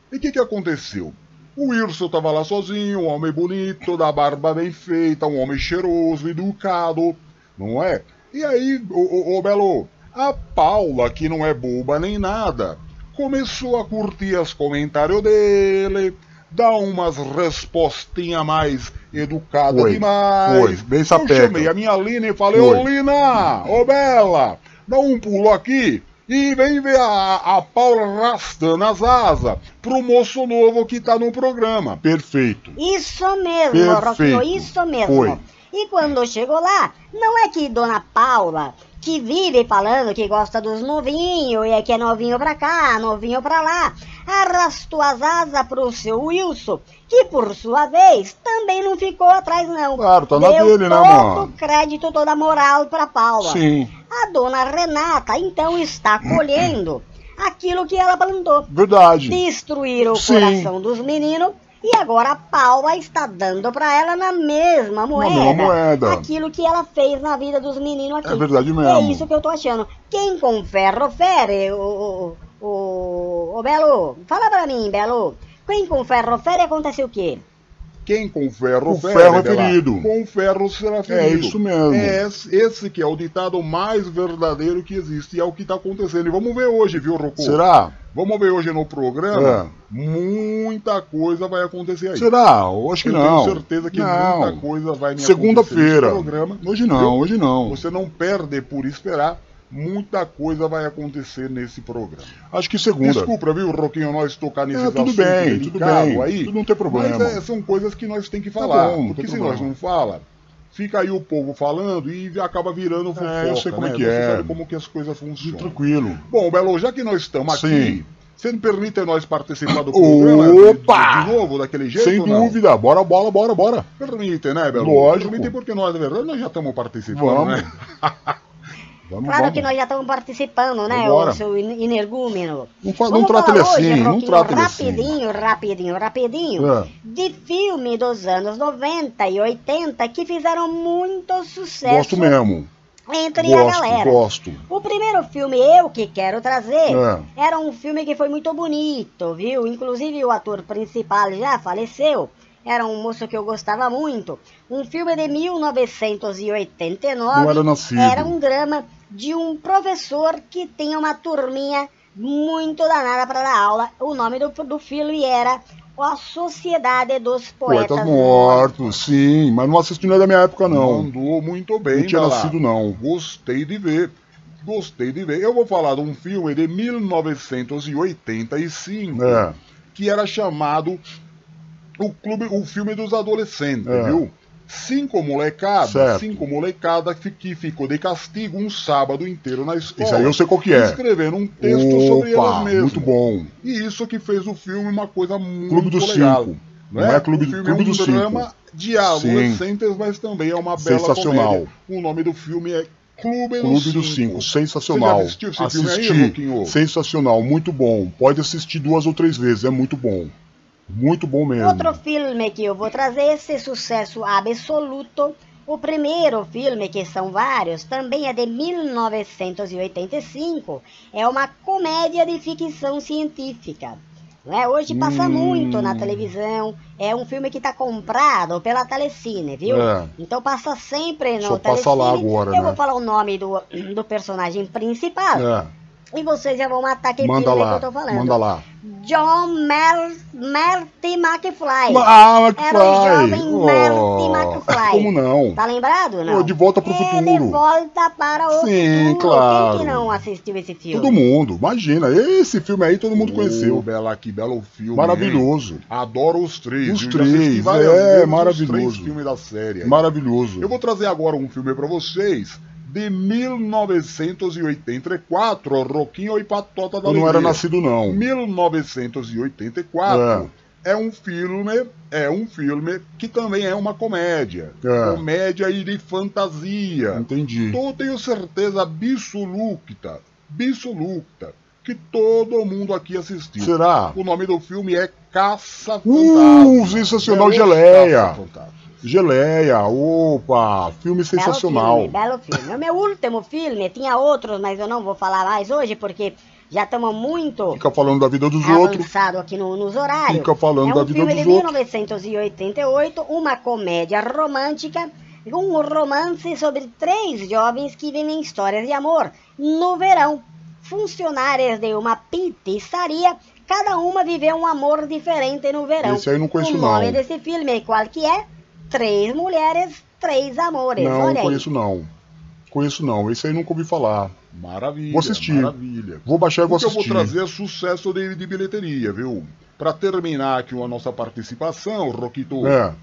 E o que que aconteceu? O Wilson tava lá sozinho, um homem bonito, da barba bem feita, um homem cheiroso, educado, não é? E aí, ô, ô, Belo, a Paula, que não é boba nem nada, começou a curtir os comentários dele, dar umas respostinhas mais educadas Foi, demais. foi, bem Eu sapeca. chamei a minha Lina e falei, Foi. ô Lina, ô Bela, dá um pulo aqui e vem ver a, a Paula arrastando as asas pro moço novo que tá no programa. Perfeito. Isso mesmo, Perfeito. Roquinho, isso mesmo. Foi. E quando chegou lá, não é que Dona Paula, que vive falando que gosta dos novinhos, e é que é novinho pra cá, novinho pra lá, arrastou as asas pro seu Wilson, que por sua vez também não ficou atrás não. Claro, tá na Deu dele, né, todo mano? o crédito, toda moral pra Paula. Sim, A dona Renata, então, está colhendo aquilo que ela plantou. verdade. Destruíram o Sim. coração dos meninos e agora a Paula está dando pra ela na mesma moeda. mesma moeda. Aquilo que ela fez na vida dos meninos aqui. É verdade É mesmo. isso que eu tô achando. Quem com ferro fere, o, o, o, o Belo, fala pra mim, Belo. Quem com ferro fere acontece o quê? Quem com ferro Com fere, ferro é ferido. Com ferro será ferido. É isso mesmo. É esse, que é o ditado mais verdadeiro que existe e é o que tá acontecendo. E vamos ver hoje, viu, Rocô? Será? Vamos ver hoje no programa. Muita coisa vai acontecer aí. Será? Eu acho que Eu não. tenho certeza que não. muita coisa vai me Segunda-feira. acontecer programa. Hoje não, hoje não. Você não perde por esperar. Muita coisa vai acontecer nesse programa. Acho que segunda. Desculpa, viu, Roquinho, nós tocar nesses É, tudo bem, tudo bem. aí. Tudo não tem problema. Mas é, são coisas que nós tem que Tá falar. bom, não porque tem se problema. nós não fala, fica aí o povo falando e acaba virando fofoca. eu sei como né? é que Você é. sabe como que as coisas funcionam. Tranquilo. Bom, Belo, já que nós estamos aqui, Sim. você me permite nós participar do programa Opa! De, de novo, daquele jeito Sem dúvida. Bora, bola, bora, bora. Permite, né, Belo? Lógico. Permite porque nós, na verdade, nós já estamos participando, Vamos. né? Vamos, Claro vamos. que nós já estamos participando, né, Vambora. o seu energúmeno. Não, não trata ele assim, hoje, não trata ele assim. rapidinho, rapidinho, rapidinho, É. de filme dos anos 90 e 80 que fizeram muito sucesso Gosto mesmo. entre a Gosto, galera. gosto. O primeiro filme eu que quero trazer É. era um filme que foi muito bonito, viu? Inclusive o ator principal já faleceu. Era um moço que eu gostava muito. Um filme de 1989. Não era nascido. Era um drama de um professor que tinha uma turminha muito danada para dar aula. O nome do, do filme era A Sociedade dos Poetas, Poetas mortos, sim, mas não assisti é da minha época, não. Mandou muito bem, Não tinha nascido, não. Gostei de ver. Gostei de ver. Eu vou falar de um filme de 1985 É. que era chamado o clube, o filme dos adolescentes, É. viu? Cinco molecadas, Certo. cinco molecadas que, que ficou de castigo um sábado inteiro na escola. Isso aí eu sei qual que é. Escrevendo um texto sobre elas Opa, mesmas. muito bom. E isso que fez o filme uma coisa muito Clube dos legal. Cinco. Não Não é? é Clube- o filme Clube é um dos Cinco. drama de adolescentes, mas também é uma bela Sensacional. comédia. O nome do filme é Clube, Clube dos Cinco. Cinco, sensacional. Você já assistiu esse filme Assisti, aí, Roquinho? sensacional, muito bom. Pode assistir duas ou três vezes, é muito bom. Muito bom mesmo. Outro filme que eu vou trazer, esse sucesso absoluto. O primeiro filme, que são vários, também é de 1985. É uma comédia de ficção científica. Não é? Hoje passa Hum. muito na televisão. É um filme que está comprado pela Telecine, viu? É. Então passa sempre no Só Telecine. passa lá agora, eu né? vou falar o nome do, do personagem principal. É, E vocês já vão matar aquele manda filme lá, que eu tô falando. manda lá. John Mer Marty McFly. Ah, McFly. Era o jovem Oh, Marty McFly. Como não? Tá lembrado, não? Pô, De Volta pro É Futuro. De volta para o Sim, futuro. claro. Quem que não assistiu esse filme? Todo mundo, imagina. Esse filme aí todo mundo Ô, conheceu. Bela, que belo filme. Maravilhoso. hein? Adoro os três. Os três, é, maravilhoso. Os três filmes da série. aí. Maravilhoso. Eu vou trazer agora um filme pra vocês de 1984, Roquinho e Patota da Eu não era nascido, não. 1984 é. um filme, é um filme que também é uma comédia. É. Comédia e de fantasia. Entendi. Então eu tenho certeza absoluta, absoluta, que todo mundo aqui assistiu. Será? O nome do filme é Caça Uh, Fantasma. sensacional, É geleia. Caça Fantasma. Geleia, opa, filme sensacional. Belo filme, belo filme. O meu último filme, tinha outros, mas eu não vou falar mais hoje, porque já estamos muito Fica falando da vida dos outros. avançado aqui no, nos horários. Fica falando é um da vida filme dos de outros. 1988, uma comédia romântica, um romance sobre três jovens que vivem histórias de amor no verão. Funcionárias de uma pizzaria, cada uma viveu um amor diferente no verão. Esse aí eu não conheço, o nome não. desse filme, qual que é? Três mulheres, três amores. Não, Olha aí. conheço não. Conheço não. Esse aí nunca ouvi falar. Maravilha. Vou assistir. Maravilha. Vou baixar e vou O que eu vou assistir. trazer é sucesso de, de bilheteria, viu? Pra terminar aqui a nossa participação, Roquito. É.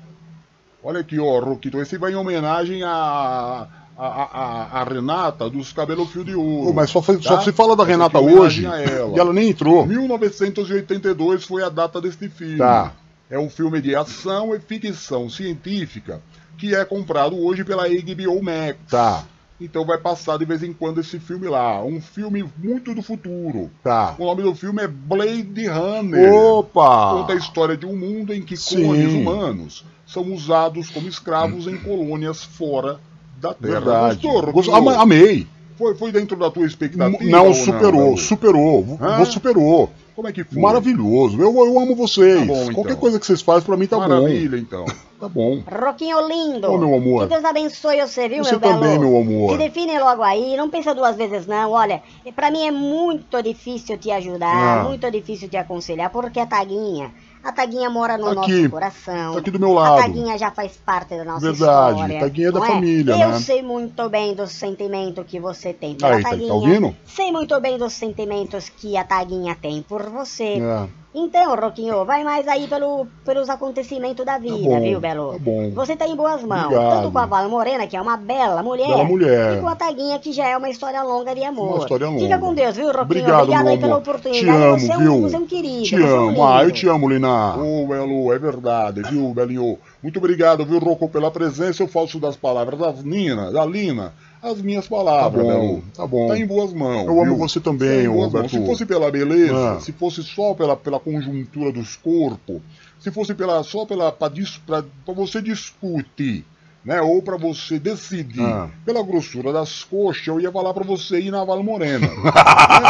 Olha aqui, ó, Roquito. Esse vai em homenagem a, a, a, a- Renata dos Cabelo Fio de Ouro. Mas só, fa- tá? só se fala da Essa Renata é hoje ela. e ela nem entrou. 1982 foi a data deste filme. Tá. É um filme de ação e ficção científica que é comprado hoje pela HBO Max. Tá, Então vai passar de vez em quando esse filme lá. Um filme muito do futuro. tá. O nome do filme é Blade Runner. Opa! Conta a história de um mundo em que Sim. humanos são usados como escravos em colônias fora da Terra. Verdade. Gostou, Roquinho? Gost- ama- Amei. Foi, foi dentro da tua expectativa? Não, ou superou, não? superou. Hã? Superou. Como é que foi? Maravilhoso. Eu, eu amo vocês. Tá bom, então. Qualquer coisa que vocês fazem pra mim tá Maravilha, então. bom. Tá bom. Roquinho lindo. Ô, meu amor. Que Deus abençoe você, viu, Você meu belo? também, meu amor. Se define logo aí, não pensa duas vezes não. Olha, pra mim é muito difícil te ajudar, Ah. muito difícil te aconselhar, porque a Taguinha, a Taguinha mora no Tá aqui. nosso coração. Tá aqui do meu lado. A Taguinha já faz parte da nossa Verdade. história. Taguinha é da não família, Eu né? sei muito bem do sentimento que você tem pela Aí, tá- tá Taguinha. ouvindo? Sei muito bem dos sentimentos que a Taguinha tem por você. É, Então, Roquinho, vai mais aí pelo, pelos acontecimentos da vida, bom, viu, Belo? tá bom. Você tá em boas mãos, Obrigado. tanto com a Vala Morena, que é uma bela mulher, Bela mulher. e com a Taguinha, que já é uma história longa de amor. Uma história longa. Fica com Deus, viu, Roquinho? Obrigado, meu aí pela oportunidade. Te amo, você, é viu? um, você é um querido. Te é um amo. Ah, eu te amo, Lina. Ô, Belo, é verdade, viu, Belinho? Muito obrigado, viu, Rocco, pela presença. Eu faço das palavras das Nina, da Lina, as minhas palavras, Tá bom, tá bom. Tá em boas mãos. Eu amo viu? você também, Tá boas mãos. Roberto. Se fosse pela beleza, Ah. se fosse só pela, pela conjuntura dos corpos, se fosse pela, só pela, pra você discutir, né, ou pra você decidir Ah. pela grossura das coxas, eu ia falar pra você ir na Val Morena. né,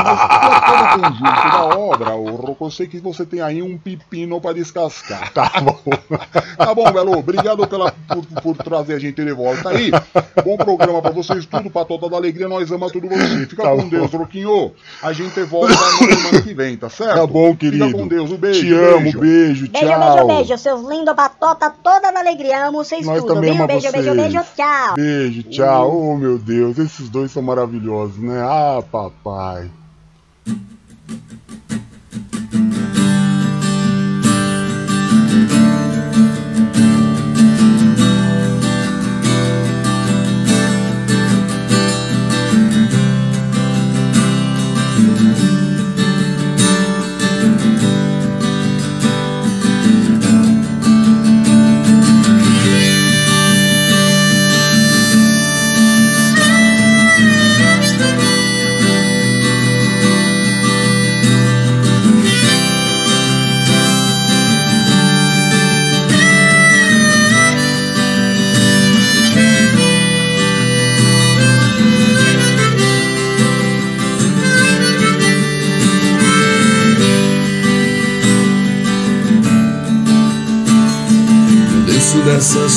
mas pelo conjunto da obra, o Rocco, eu sei que você tem aí um pepino pra descascar. Tá bom. Tá bom, Belo. Obrigado pela, por, por trazer a gente de volta aí. Bom programa pra vocês tudo, Patota da Alegria. Nós amamos tudo você. Fica Tá com bom. Deus, Roquinho. A gente volta na semana que vem, tá certo? Tá bom, querido. Fica com Deus. Um beijo. Te amo, beijo. beijo, Beijo, tchau. beijo, beijo, seus lindos patota toda da alegria. Amo vocês Nós tudo, também viu? amamos Beijo, beijo, beijo, tchau. Beijo, tchau. Oh, meu Deus, esses dois são maravilhosos, né? Ah, papai.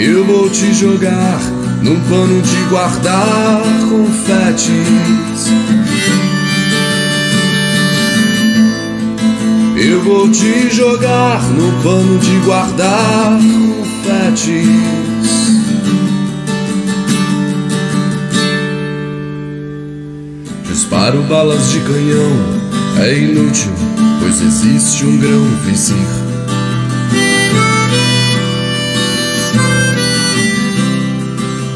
Eu vou te jogar num pano de guardar confetes. Eu vou te jogar no pano de guardar confetes. Disparo balas de canhão, é inútil, pois existe um grão vizir.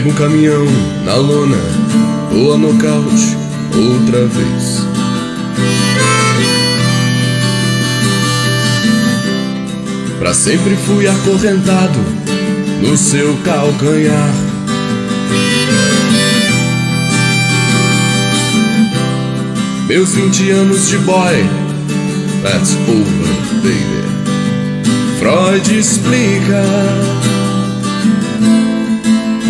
Pega um caminhão na lona ou nocaute outra vez. Pra sempre fui acorrentado no seu calcanhar. Meus 20 anos de boy, that's over, baby. Freud explica.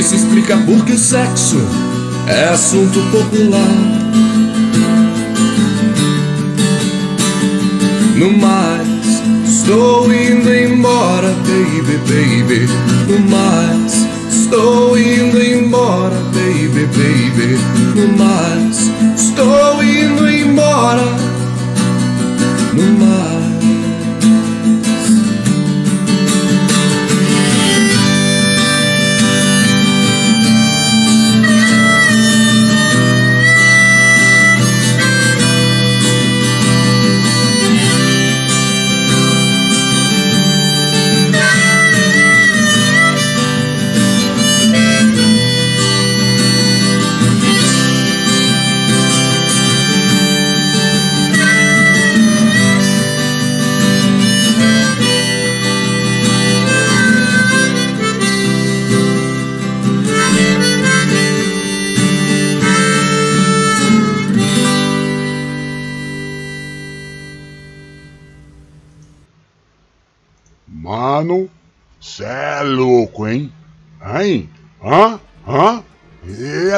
Isso explica por que o sexo é assunto popular. No mais, estou indo embora, baby, baby. No mais, estou indo embora, baby, baby. No mais, estou indo embora.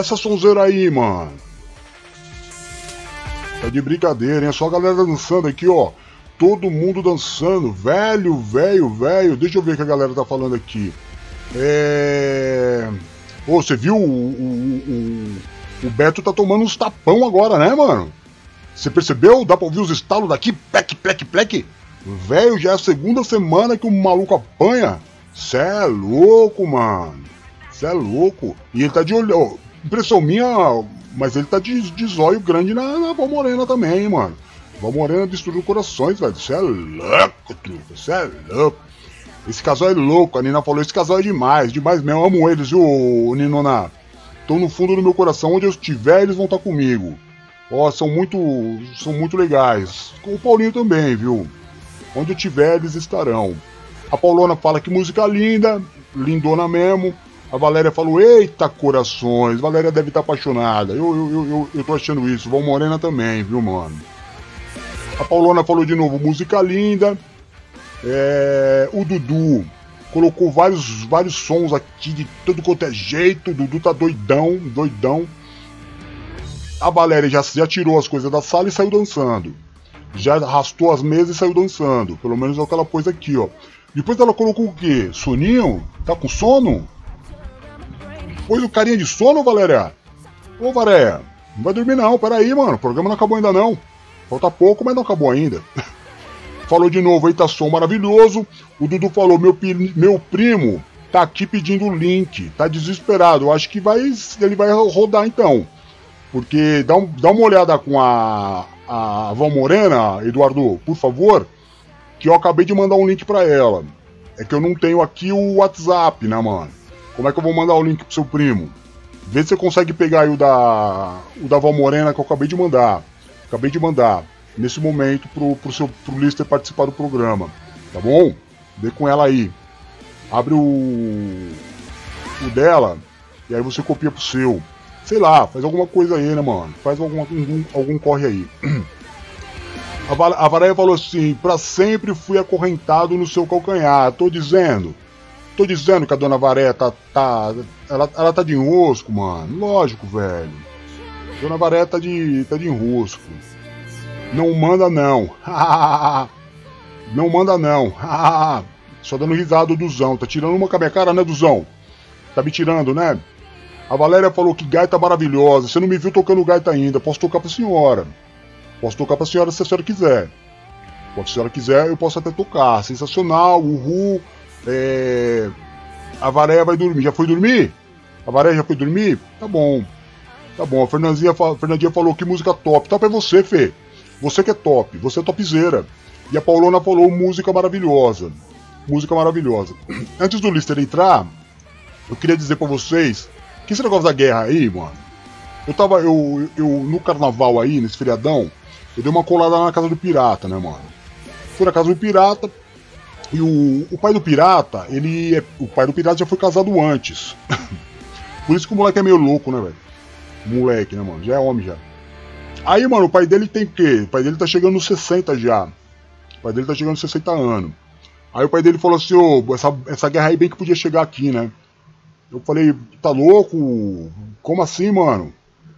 Essa sonzeira aí, mano? Tá de brincadeira, hein? É só a galera dançando aqui, ó. Todo mundo dançando. Velho, velho, velho. Deixa eu ver o que a galera tá falando aqui. É. Ô, você viu o, o, o, o Beto tá tomando uns tapão agora, né, mano? Você percebeu? Dá pra ouvir os estalos daqui? Plec, plec, plec. Velho, já é a segunda semana que o maluco apanha. Cê é louco, mano. Cê é louco. E ele tá de olho. Impressão minha, mas ele tá de, de zóio grande na, na Val Morena também, hein, mano. Val Morena destruiu corações, velho. Cê é louco, truta. Cê é louco. Esse casal é louco, a Nina falou, esse casal é demais, demais mesmo. Eu amo eles, viu, Ninona? estão no fundo do meu coração. Onde eu estiver, eles vão estar comigo. Ó, são muito, são muito legais. O Paulinho também, viu? Onde eu estiver, eles estarão. A Paulona fala que música linda, lindona mesmo. A Valéria falou, eita corações, Valéria deve estar apaixonada. Eu, eu, eu, eu, eu tô achando isso. Val Morena também, viu, mano? A Paulona falou de novo, música linda. É, o Dudu colocou vários, vários sons aqui de todo quanto é jeito. O Dudu tá doidão, doidão. A Valéria já, já tirou as coisas da sala e saiu dançando. Já arrastou as mesas e saiu dançando. Pelo menos é o que ela pôs aqui, ó. Depois ela colocou o quê? Soninho? Tá com sono? Pôs o carinha de sono, Valéria? Ô, Valéria, não vai dormir não, peraí, mano. O programa não acabou ainda não. Falta pouco, mas não acabou ainda. falou de novo, eita som maravilhoso. O Dudu falou, meu, meu primo tá aqui pedindo o link, tá desesperado. Eu acho que vai, ele vai rodar então. Porque dá, um, dá uma olhada com a, a Val Morena, Eduardo, por favor, que eu acabei de mandar um link para ela. É que eu não tenho aqui o WhatsApp, né, mano? Como é que eu vou mandar o link pro seu primo? Vê se você consegue pegar o da, o da Val Morena que eu acabei de mandar. Acabei de mandar nesse momento pro, pro, seu, pro Lister participar do programa. Tá bom? Vê com ela aí. Abre o, o dela e aí você copia pro seu. Sei lá, faz alguma coisa aí, né, mano? Faz alguma, algum, algum corre aí. A, a Valéria falou assim: pra sempre fui acorrentado no seu calcanhar. Tô dizendo. Tô dizendo que a dona Varé tá. tá ela, ela tá de enrosco, mano. Lógico, velho. Dona Varé tá de. tá de enrosco. Não manda não. não manda não. Só dando risada, Duzão. Tá tirando uma com a minha cara, né, Duzão? Tá me tirando, né? A Valéria falou que gaita maravilhosa. Você não me viu tocando gaita ainda. Posso tocar pra senhora. Posso tocar pra senhora se a senhora quiser. Se a senhora quiser, eu posso até tocar. Sensacional, uhul. É... A Valéria vai dormir. Já foi dormir? A Valéria já foi dormir? Tá bom. Tá bom. A Fernandinha, a Fernandinha falou que música top. Top é você, Fê. Você que é top. Você é topzera. E a Paulona falou música maravilhosa. Música maravilhosa. Antes do Lister entrar, eu queria dizer pra vocês que esse negócio da guerra aí, mano. Eu tava, eu, eu no carnaval aí, nesse feriadão, eu dei uma colada na casa do pirata, né, mano? Fui na casa do pirata, e o, o pai do pirata, ele é, O pai do pirata já foi casado antes. Por isso que o moleque é meio louco, né, velho? Moleque, né, mano? Já é homem já. Aí, mano, o pai dele tem o quê? O pai dele tá chegando nos 60 já. O pai dele tá chegando nos 60 anos. Aí o pai dele falou assim, ô, oh, essa, essa guerra aí bem que podia chegar aqui, né? Eu falei, tá louco? Como assim, mano?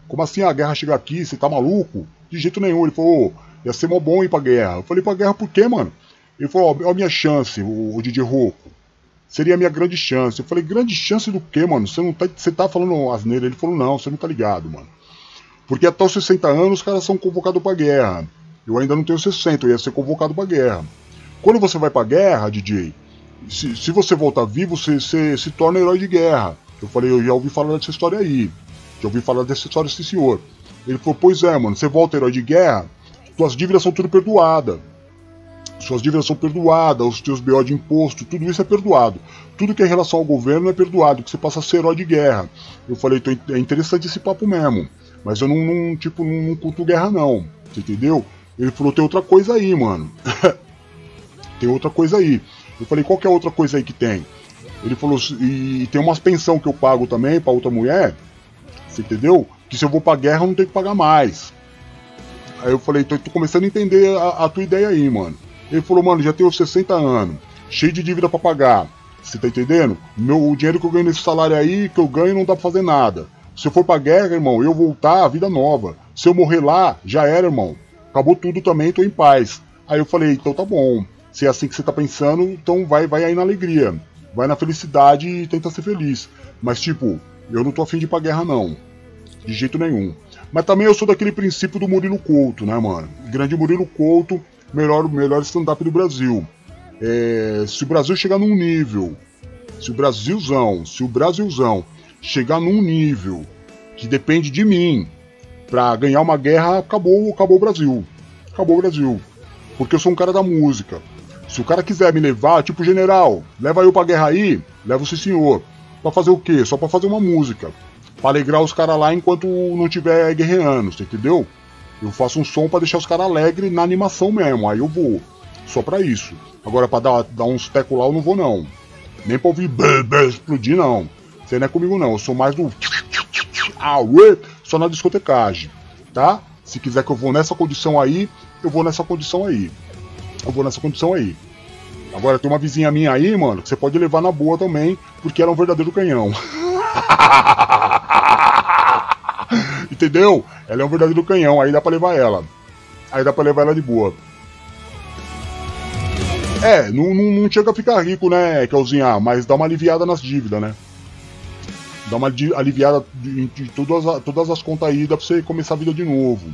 Como assim a guerra chega aqui? Você tá maluco? De jeito nenhum. Ele falou, ia ser mó bom ir pra guerra. Eu falei, pra guerra por quê, mano? Ele falou, ó, a minha chance, o, o DJ Roco. Seria a minha grande chance. Eu falei, grande chance do quê, mano? Você não tá, você tá falando asneira? Ele falou, não, você não tá ligado, mano. Porque até os 60 anos os caras são convocados pra guerra. Eu ainda não tenho 60, eu ia ser convocado pra guerra. Quando você vai pra guerra, DJ, se, se você voltar vivo, você, você se torna herói de guerra. Eu falei, eu já ouvi falar dessa história aí. Já ouvi falar dessa história desse senhor. Ele falou, pois é, mano, você volta herói de guerra, tuas dívidas são tudo perdoadas. Suas dívidas são perdoadas, os teus BO de imposto, tudo isso é perdoado. Tudo que é em relação ao governo é perdoado, que você passa a ser herói de guerra. Eu falei, é interessante esse papo mesmo. Mas eu não, não tipo, não, não culto guerra não. Você entendeu? Ele falou, tem outra coisa aí, mano. tem outra coisa aí. Eu falei, qual que é a outra coisa aí que tem? Ele falou, e tem umas pensão que eu pago também pra outra mulher, você entendeu? Que se eu vou pra guerra eu não tenho que pagar mais. Aí eu falei, tô, tô começando a entender a, a, tua ideia aí, mano. Ele falou, mano, já tenho 60 anos, cheio de dívida pra pagar. Você tá entendendo? Meu, o dinheiro que eu ganho nesse salário aí, que eu ganho, não dá pra fazer nada. Se eu for pra guerra, irmão, eu voltar, a vida nova. Se eu morrer lá, já era, irmão. Acabou tudo também, tô em paz. Aí eu falei, então tá bom se é assim que você tá pensando, então vai, vai aí na alegria. Vai na felicidade e tenta ser feliz. Mas tipo, eu não tô afim de ir pra guerra não. De jeito nenhum. Mas também eu sou daquele princípio do Murilo Couto, né, mano? Grande Murilo Couto, melhor, melhor stand-up do Brasil. É, se o Brasil chegar num nível, se o Brasilzão, se o Brasilzão chegar num nível que depende de mim para ganhar uma guerra, acabou, acabou o Brasil. Acabou o Brasil. Porque eu sou um cara da música. Se o cara quiser me levar, tipo general, leva eu pra guerra aí, leva o senhor. Pra fazer o quê? Só pra fazer uma música. Pra alegrar os caras lá enquanto não tiver guerreando, você entendeu? Eu faço um som para deixar os caras alegres na animação mesmo, aí eu vou. Só pra isso. Agora pra dar, dar uns eu não vou não. Nem pra ouvir bê, bê, explodir não. Você não é comigo não, eu sou mais do. Auê, só na discotecagem, tá? Se quiser que eu vou nessa condição aí, eu vou nessa condição aí. Eu vou nessa condição aí. Agora tem uma vizinha minha aí, mano, que você pode levar na boa também, porque ela é um verdadeiro canhão. Entendeu? Ela é um verdadeiro canhão, aí dá pra levar ela. Aí dá pra levar ela de boa. É, não, não, não chega a ficar rico, né, Kelzinha? Mas dá uma aliviada nas dívidas, né? Dá uma aliviada de todas, todas as contas aí, dá pra você começar a vida de novo.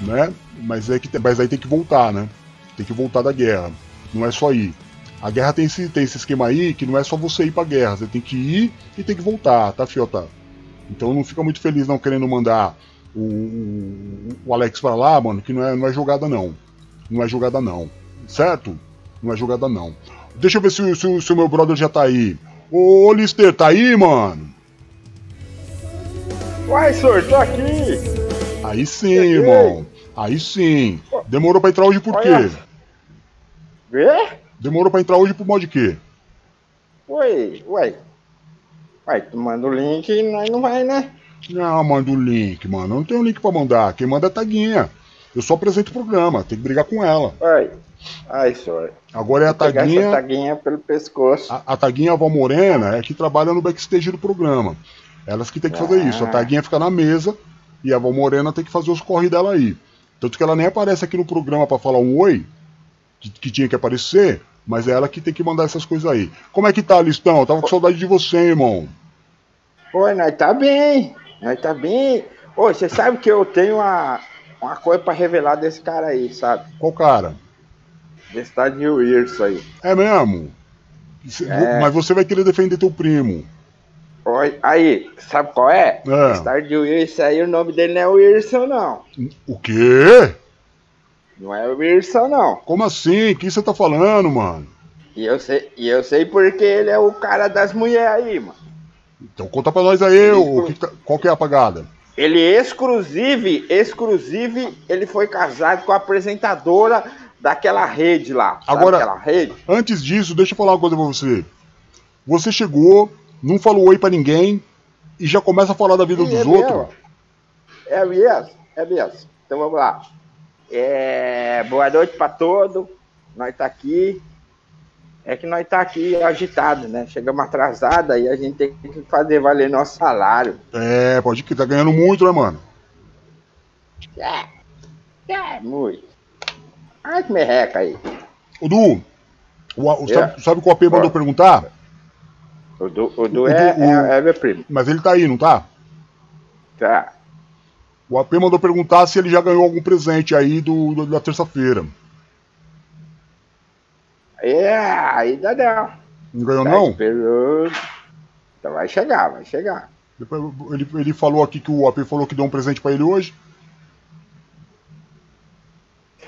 Né? Mas, é que, mas aí tem que voltar, né? Tem que voltar da guerra. Não é só ir. A guerra tem esse, tem esse esquema aí que não é só você ir pra guerra. Você tem que ir e tem que voltar, tá, Fiota? Então não fica muito feliz não querendo mandar o, o, o Alex pra lá, mano, que não é, não é jogada não. Não é jogada não. Certo? Não é jogada não. Deixa eu ver se, se, se o meu brother já tá aí. Ô, Lister, tá aí, mano? Uai, senhor, tô aqui. Aí sim, irmão. Aí sim. Demorou pra entrar hoje por quê? Quê? Demorou pra entrar hoje por modo de quê? Ué, ué. Ué, tu manda o link e nós não vai, né? Não, manda o link, mano. Eu não tenho link pra mandar. Quem manda é a Taguinha. Eu só apresento o programa, tem que brigar com ela. Ué. Ai, senhor. Agora é a Taguinha. Essa taguinha pelo pescoço. A, a Taguinha Avó Morena é que trabalha no backstage do programa. Elas que tem que fazer ah. isso. A Taguinha fica na mesa e a Avó Morena tem que fazer os corre dela aí. Tanto que ela nem aparece aqui no programa para falar um oi, que, que, tinha que aparecer, mas é ela que tem que mandar essas coisas aí. Como é que tá, Listão? Eu tava com saudade de você, irmão. Oi, nós tá bem. Nós tá bem. Ô, você sabe que eu tenho uma, uma coisa para revelar desse cara aí, sabe? Qual cara? Desse tal de Wilson aí. É mesmo? É... Mas você vai querer defender teu primo. Oi, aí, sabe qual é? é. Stardew Wilson aí, o nome dele não é Wilson, não. O quê? Não é Wilson, não. Como assim? O que você tá falando, mano? E eu sei, e eu sei porque ele é o cara das mulheres aí, mano. Então conta pra nós aí, o, que tá, qual que é a apagada? Ele exclusive, exclusive, ele foi casado com a apresentadora daquela rede lá. Agora, rede? antes disso, deixa eu falar uma coisa pra você. Você chegou, não falou oi para ninguém e já começa a falar da vida dos é outros. É mesmo, é mesmo. Então vamos lá. É, boa noite para todos. Nós tá aqui. É que nós tá aqui agitado, né? Chegamos atrasada e a gente tem que fazer valer nosso salário. É, pode que tá ganhando muito, né, mano? É, é muito. Ai, que merreca aí. O Du, o, o, é. sabe, sabe o que o AP mandou perguntar? O Du, o du é, o, é, é meu primo. Mas ele tá aí, não tá? Tá. O AP mandou perguntar se ele já ganhou algum presente aí do, do da terça-feira. É, ainda não. Não ganhou tá não? Esperando. Então vai chegar, vai chegar. Depois, ele, ele falou aqui que o AP falou que deu um presente pra ele hoje.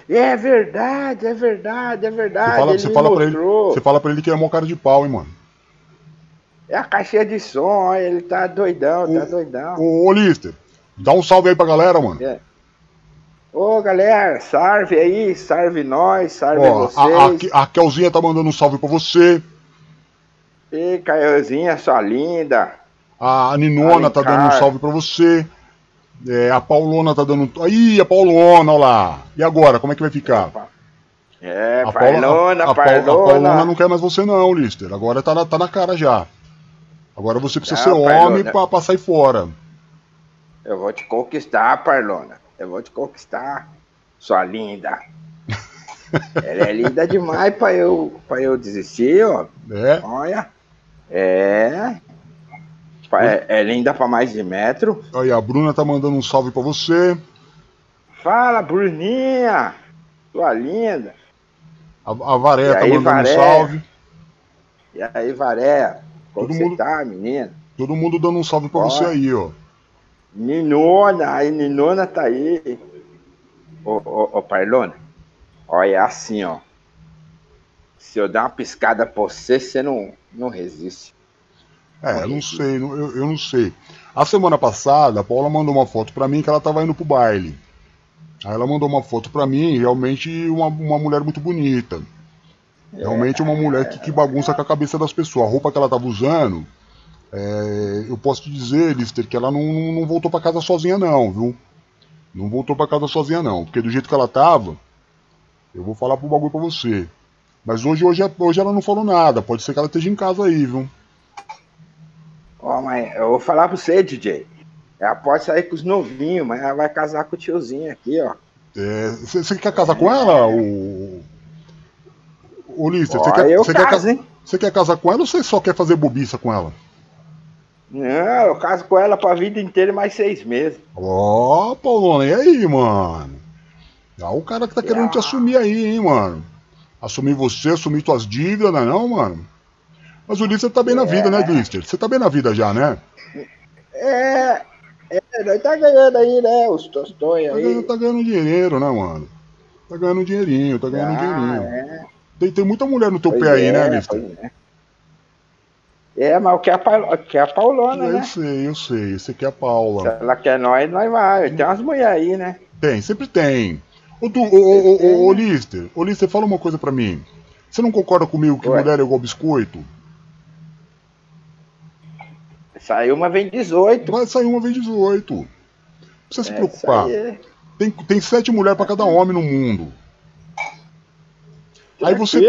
É verdade, é verdade, é verdade. Você fala, ele você fala, pra, ele, você fala pra ele que é mó cara de pau, hein, mano. É a caixinha de som, ele tá doidão, tá o, tá doidão. Ô, ô, Lister, dá um salve aí pra galera, mano. É. Ô, galera, salve aí, salve nós, salve Ó, vocês. A, a, a Kelzinha tá mandando um salve pra você. E Kelzinha, sua linda. A Ninona tá dando um salve pra você. É, a Paulona tá dando. Aí, a Paulona, olha lá. E agora, como é que vai ficar? É, a Paulona, a, a, a, Paulona não quer mais você, não, Lister. Agora tá na, tá na cara já. Agora você precisa ser homem pra, pra sair fora. Eu vou te conquistar, Parlona. Eu vou te conquistar, sua linda. Ela é linda demais pra eu, pra eu desistir, ó. É? Olha. É. É, é linda pra mais de metro. Aí, a Bruna tá mandando um salve pra você. Fala, Bruninha! Sua linda. A, a Varé tá mandando Varé? um salve. E aí, Varé? Como todo você mundo, tá, menina? Todo mundo dando um salve pra ó, você aí, ó. Ninona, aí Ninona tá aí. Ô, ô, ô, Parlona, olha assim, ó. Se eu dar uma piscada pra você, você não, não resiste. É, eu não sei, eu, eu não sei. A semana passada, a Paula mandou uma foto pra mim que ela tava indo pro baile. Aí ela mandou uma foto pra mim, realmente uma, uma mulher muito bonita. Realmente uma mulher que, que bagunça com a cabeça das pessoas. A roupa que ela tava usando, é, eu posso te dizer, Lister, que ela não, não voltou para casa sozinha não, viu? Não voltou para casa sozinha não, porque do jeito que ela tava, eu vou falar pro bagulho pra você. Mas hoje, hoje, hoje ela não falou nada, pode ser que ela esteja em casa aí, viu? Ó, mas eu vou falar pra você, DJ. Ela pode sair com os novinhos, mas ela vai casar com o tiozinho aqui, ó. Você é, quer casar com ela, o. Ô, Lister, você quer, quer, hein? Você quer casar com ela ou você só quer fazer bobiça com ela? Não, eu caso com ela pra vida inteira mais seis meses. Ó, oh, Paulona, e aí, mano? Ah, o cara que tá querendo ah. te assumir aí, hein, mano? Assumir você, assumir tuas dívidas, não é não, mano? Mas o Lister tá bem na vida, né, é. Lister? Você tá bem na vida já, né? É, é, nós tá ganhando aí, né, os tostões tá aí. Ganhando, tá ganhando dinheiro, né, mano? Tá ganhando dinheirinho, tá ganhando ah, dinheirinho. É. Tem, tem muita mulher no teu pois pé aí, né, Lister? É. é, mas o que é a, que é a Paulona, eu né? Eu sei, eu sei. Esse aqui é a Paula. Se ela quer nós, nós vai. Tem umas mulheres aí, né? Tem, sempre tem. Ô, tu, ô, ô, Lister, ô, Lister, fala uma coisa pra mim. Você não concorda comigo que Ué? mulher é igual biscoito? Saiu uma vez 18. Vai sair uma vez 18. Não precisa se é, preocupar. É. Tem, tem sete mulheres para cada homem no mundo. Aí você,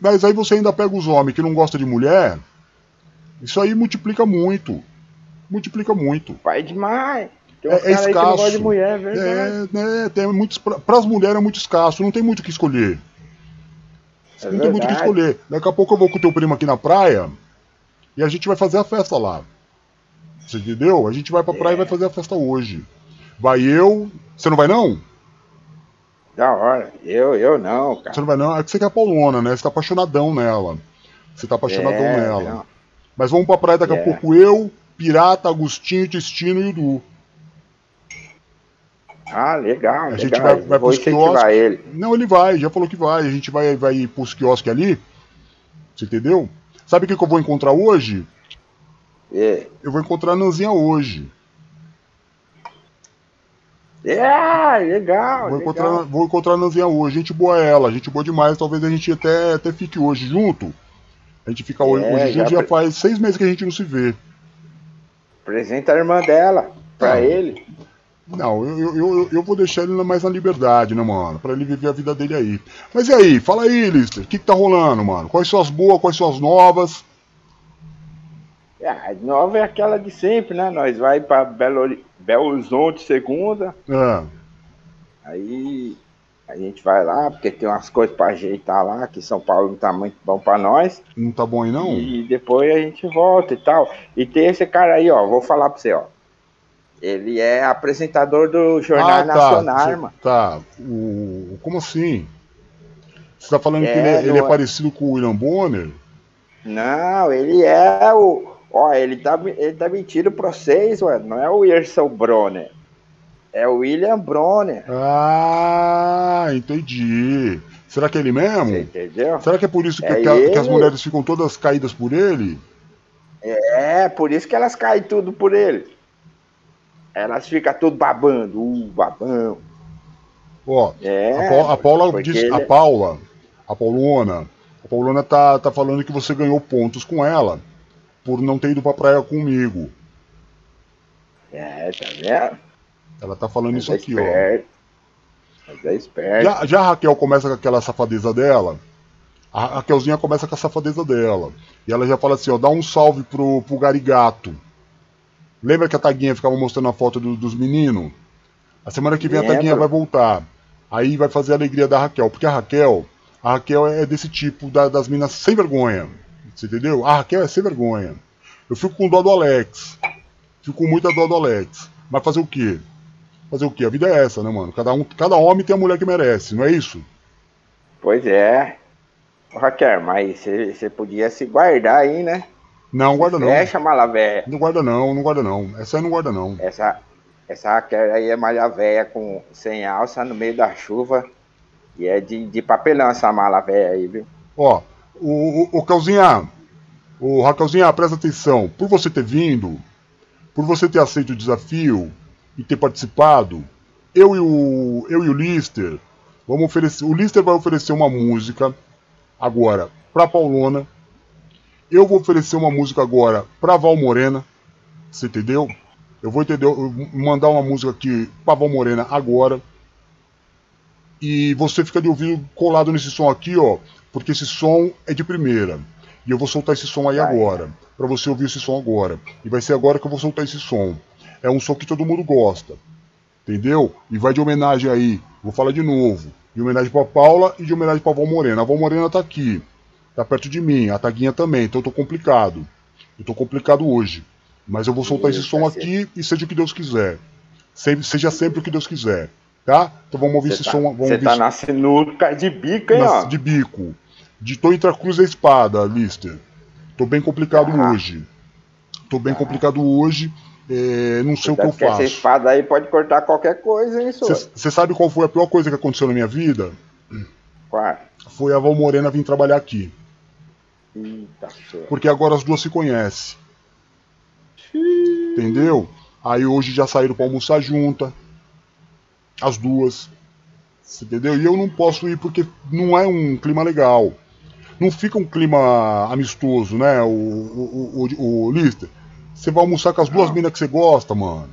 mas aí você ainda pega os homens que não gostam de mulher. Isso aí multiplica muito. Multiplica muito. Vai demais. Tem é, é escasso. mulher, é. É, né, tem muitos, para as mulheres é muito escasso, não tem muito o que escolher. É não verdade. tem muito o que escolher. Daqui a pouco eu vou com o teu primo aqui na praia e a gente vai fazer a festa lá. Você entendeu? A gente vai pra praia é. e vai fazer a festa hoje. Vai eu. Você não vai não? Da hora. Eu, eu não, cara. Você não vai não? É que você quer a Paulona, né? Você tá apaixonadão nela. Você tá apaixonadão é, nela. Não. Mas vamos pra praia daqui é. a pouco eu, Pirata, Agostinho, Destino e Edu. Ah, legal. A gente vai, vai pros quiosques. ele. Não, ele vai, já falou que vai. A gente vai, vai pros quiosques ali. Você entendeu? Sabe o que, que eu vou encontrar hoje? É. Eu vou encontrar a Nanzinha hoje. É, legal. Vou, legal. Encontrar, vou encontrar a Nanzinha hoje. Gente boa ela, gente boa demais. Talvez a gente até, até fique hoje junto. A gente fica hoje, é, hoje já, já faz seis meses que a gente não se vê. Apresenta a irmã dela pra ah. ele. Não, eu, eu, eu, vou deixar ele mais na liberdade, né, mano? Pra ele viver a vida dele aí. Mas e aí? Fala aí, Lister. O que, que tá rolando, mano? Quais são as boas, quais são as novas? É, a nova é aquela de sempre, né? Nós vai para Belo, Belo Horizonte segunda. É. Aí a gente vai lá, porque tem umas coisas para ajeitar lá, que São Paulo não tá muito bom para nós. Não tá bom aí não? E depois a gente volta e tal. E tem esse cara aí, ó, vou falar para você, ó. Ele é apresentador do Jornal ah, tá. Nacional, mano. Tá, o... como assim? Você tá falando é, que ele é, ele é, parecido com o William Bonner? Não, ele é o, Ó, ele tá, ele tá mentindo pra vocês, mano. Não é o Erson Bronner. É o William Bronner. Ah, entendi. Será que é ele mesmo? Você entendeu? Será que é por isso que, é que, que, as mulheres ficam todas caídas por ele? É, por isso que elas caem tudo por ele. Elas ficam tudo babando, uh, babão. Ó, é, a, a Paula diz, ele... a Paula, a Paulona, a Paulona tá, tá falando que você ganhou pontos com ela por não ter ido pra praia comigo. É, tá vendo? Ela tá falando Mas isso é aqui, esperto. ó. Mas é esperto. Já, já, a Raquel começa com aquela safadeza dela. A Raquelzinha começa com a safadeza dela. E ela já fala assim, ó, dá um salve pro, pro Garigato. Lembra que a Taguinha ficava mostrando a foto do, dos meninos? A semana que vem Lembra. a Taguinha vai voltar. Aí vai fazer a alegria da Raquel. Porque a Raquel, a Raquel é desse tipo da, das minas sem vergonha. Você entendeu? A Raquel é sem vergonha. Eu fico com dó do Alex. Fico com muita dó do Alex. Mas fazer o quê? Fazer o quê? A vida é essa, né, mano? Cada, um, cada homem tem a mulher que merece, não é isso? Pois é. Raquel, mas você podia se guardar aí, né? Não, guarda não. Fecha, mala véia. Não guarda não, não guarda não. Essa aí não guarda não. Essa, essa Raquel aí é malha véia com, sem alça no meio da chuva. E é de, de papelão essa mala véia aí, viu? Ó, o, o, o Calzinha, Ô, Raquelzinha, presta atenção. Por você ter vindo, por você ter aceito o desafio e ter participado, eu e o, eu e o Lister vamos oferecer. O Lister vai oferecer uma música agora pra Paulona. Eu vou oferecer uma música agora pra Val Morena. Você entendeu? Eu vou entender, eu vou mandar uma música aqui pra Val Morena agora. E você fica de ouvido colado nesse som aqui, ó. Porque esse som é de primeira. E eu vou soltar esse som aí agora. Pra você ouvir esse som agora. E vai ser agora que eu vou soltar esse som. É um som que todo mundo gosta. Entendeu? E vai de homenagem aí. Vou falar de novo. De homenagem pra Paula e de homenagem pra Val Morena. A Val Morena tá aqui. Tá perto de mim. A Taguinha também. Então eu tô complicado. Eu tô complicado hoje. Mas eu vou soltar esse som cê- aqui e seja o que Deus quiser. Sempre- seja sempre o que Deus quiser. Tá? Então vamos ouvir esse Você tá, som. Cê ouvir tá esse- na sinuca de bico, hein, nas- ó. de bico. De tô entre a cruz e a espada, Lister. Tô bem complicado Ah. hoje. Tô bem complicado hoje. É, não sei o que eu que essa faço. espada aí pode cortar qualquer coisa, hein, senhor? Você sabe qual foi a pior coisa que aconteceu na minha vida? Qual? Foi a Val Morena vir trabalhar aqui. Eita, senhor. Porque agora as duas se conhecem. Entendeu? Aí hoje já saíram pra almoçar junta. As duas. Você entendeu? E eu não posso ir porque não é um clima legal. Não fica um clima amistoso, né, o, o, o, o Lister? Você vai almoçar com as duas Não. minas que você gosta, mano.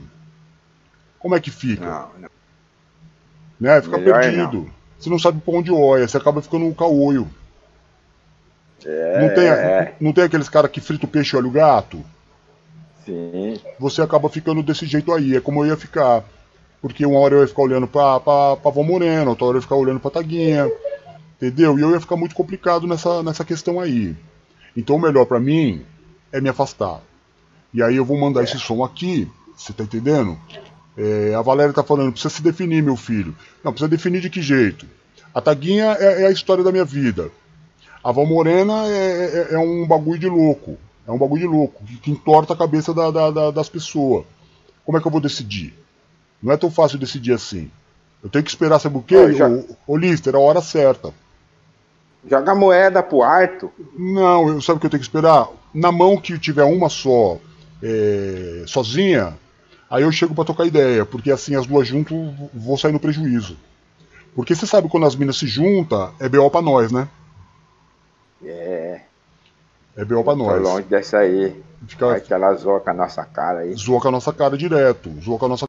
Como é que fica? Não, não. Né? Fica Melhor perdido. Você não sabe pra onde olha, você acaba ficando um caolho. É, Não, tem, é, não tem aqueles caras que fritam o peixe e olha o gato? sim. você acaba ficando desse jeito aí. É como eu ia ficar. Porque uma hora eu ia ficar olhando pra, pra, pra Vó Morena, outra hora eu ia ficar olhando pra Taguinha. Entendeu? E eu ia ficar muito complicado nessa, nessa questão aí. Então o melhor pra mim é me afastar. E aí eu vou mandar esse som aqui, você tá entendendo? É, a Valéria tá falando, precisa se definir, meu filho. Não, precisa definir de que jeito? A Taguinha é, é a história da minha vida. A Val Morena é, é- é um bagulho de louco. É um bagulho de louco, que, que entorta a cabeça da- da- da- das pessoas. Como é que eu vou decidir? Não é tão fácil decidir assim. Eu tenho que esperar, sabe o quê? Já- Ô, ô Lister, a hora certa. Joga a moeda pro Arto. Não, eu, sabe o que eu tenho que esperar? Na mão que tiver uma só, é, sozinha, aí eu chego pra trocar ideia, porque assim as duas juntas vou sair no prejuízo. Porque você sabe quando as minas se juntam, é BO pra nós, né? É, É BO pra tô nós. longe dessa aí. Fica, Vai que ela zoa com a nossa cara aí. zoa com a nossa cara direto, zoa com a nossa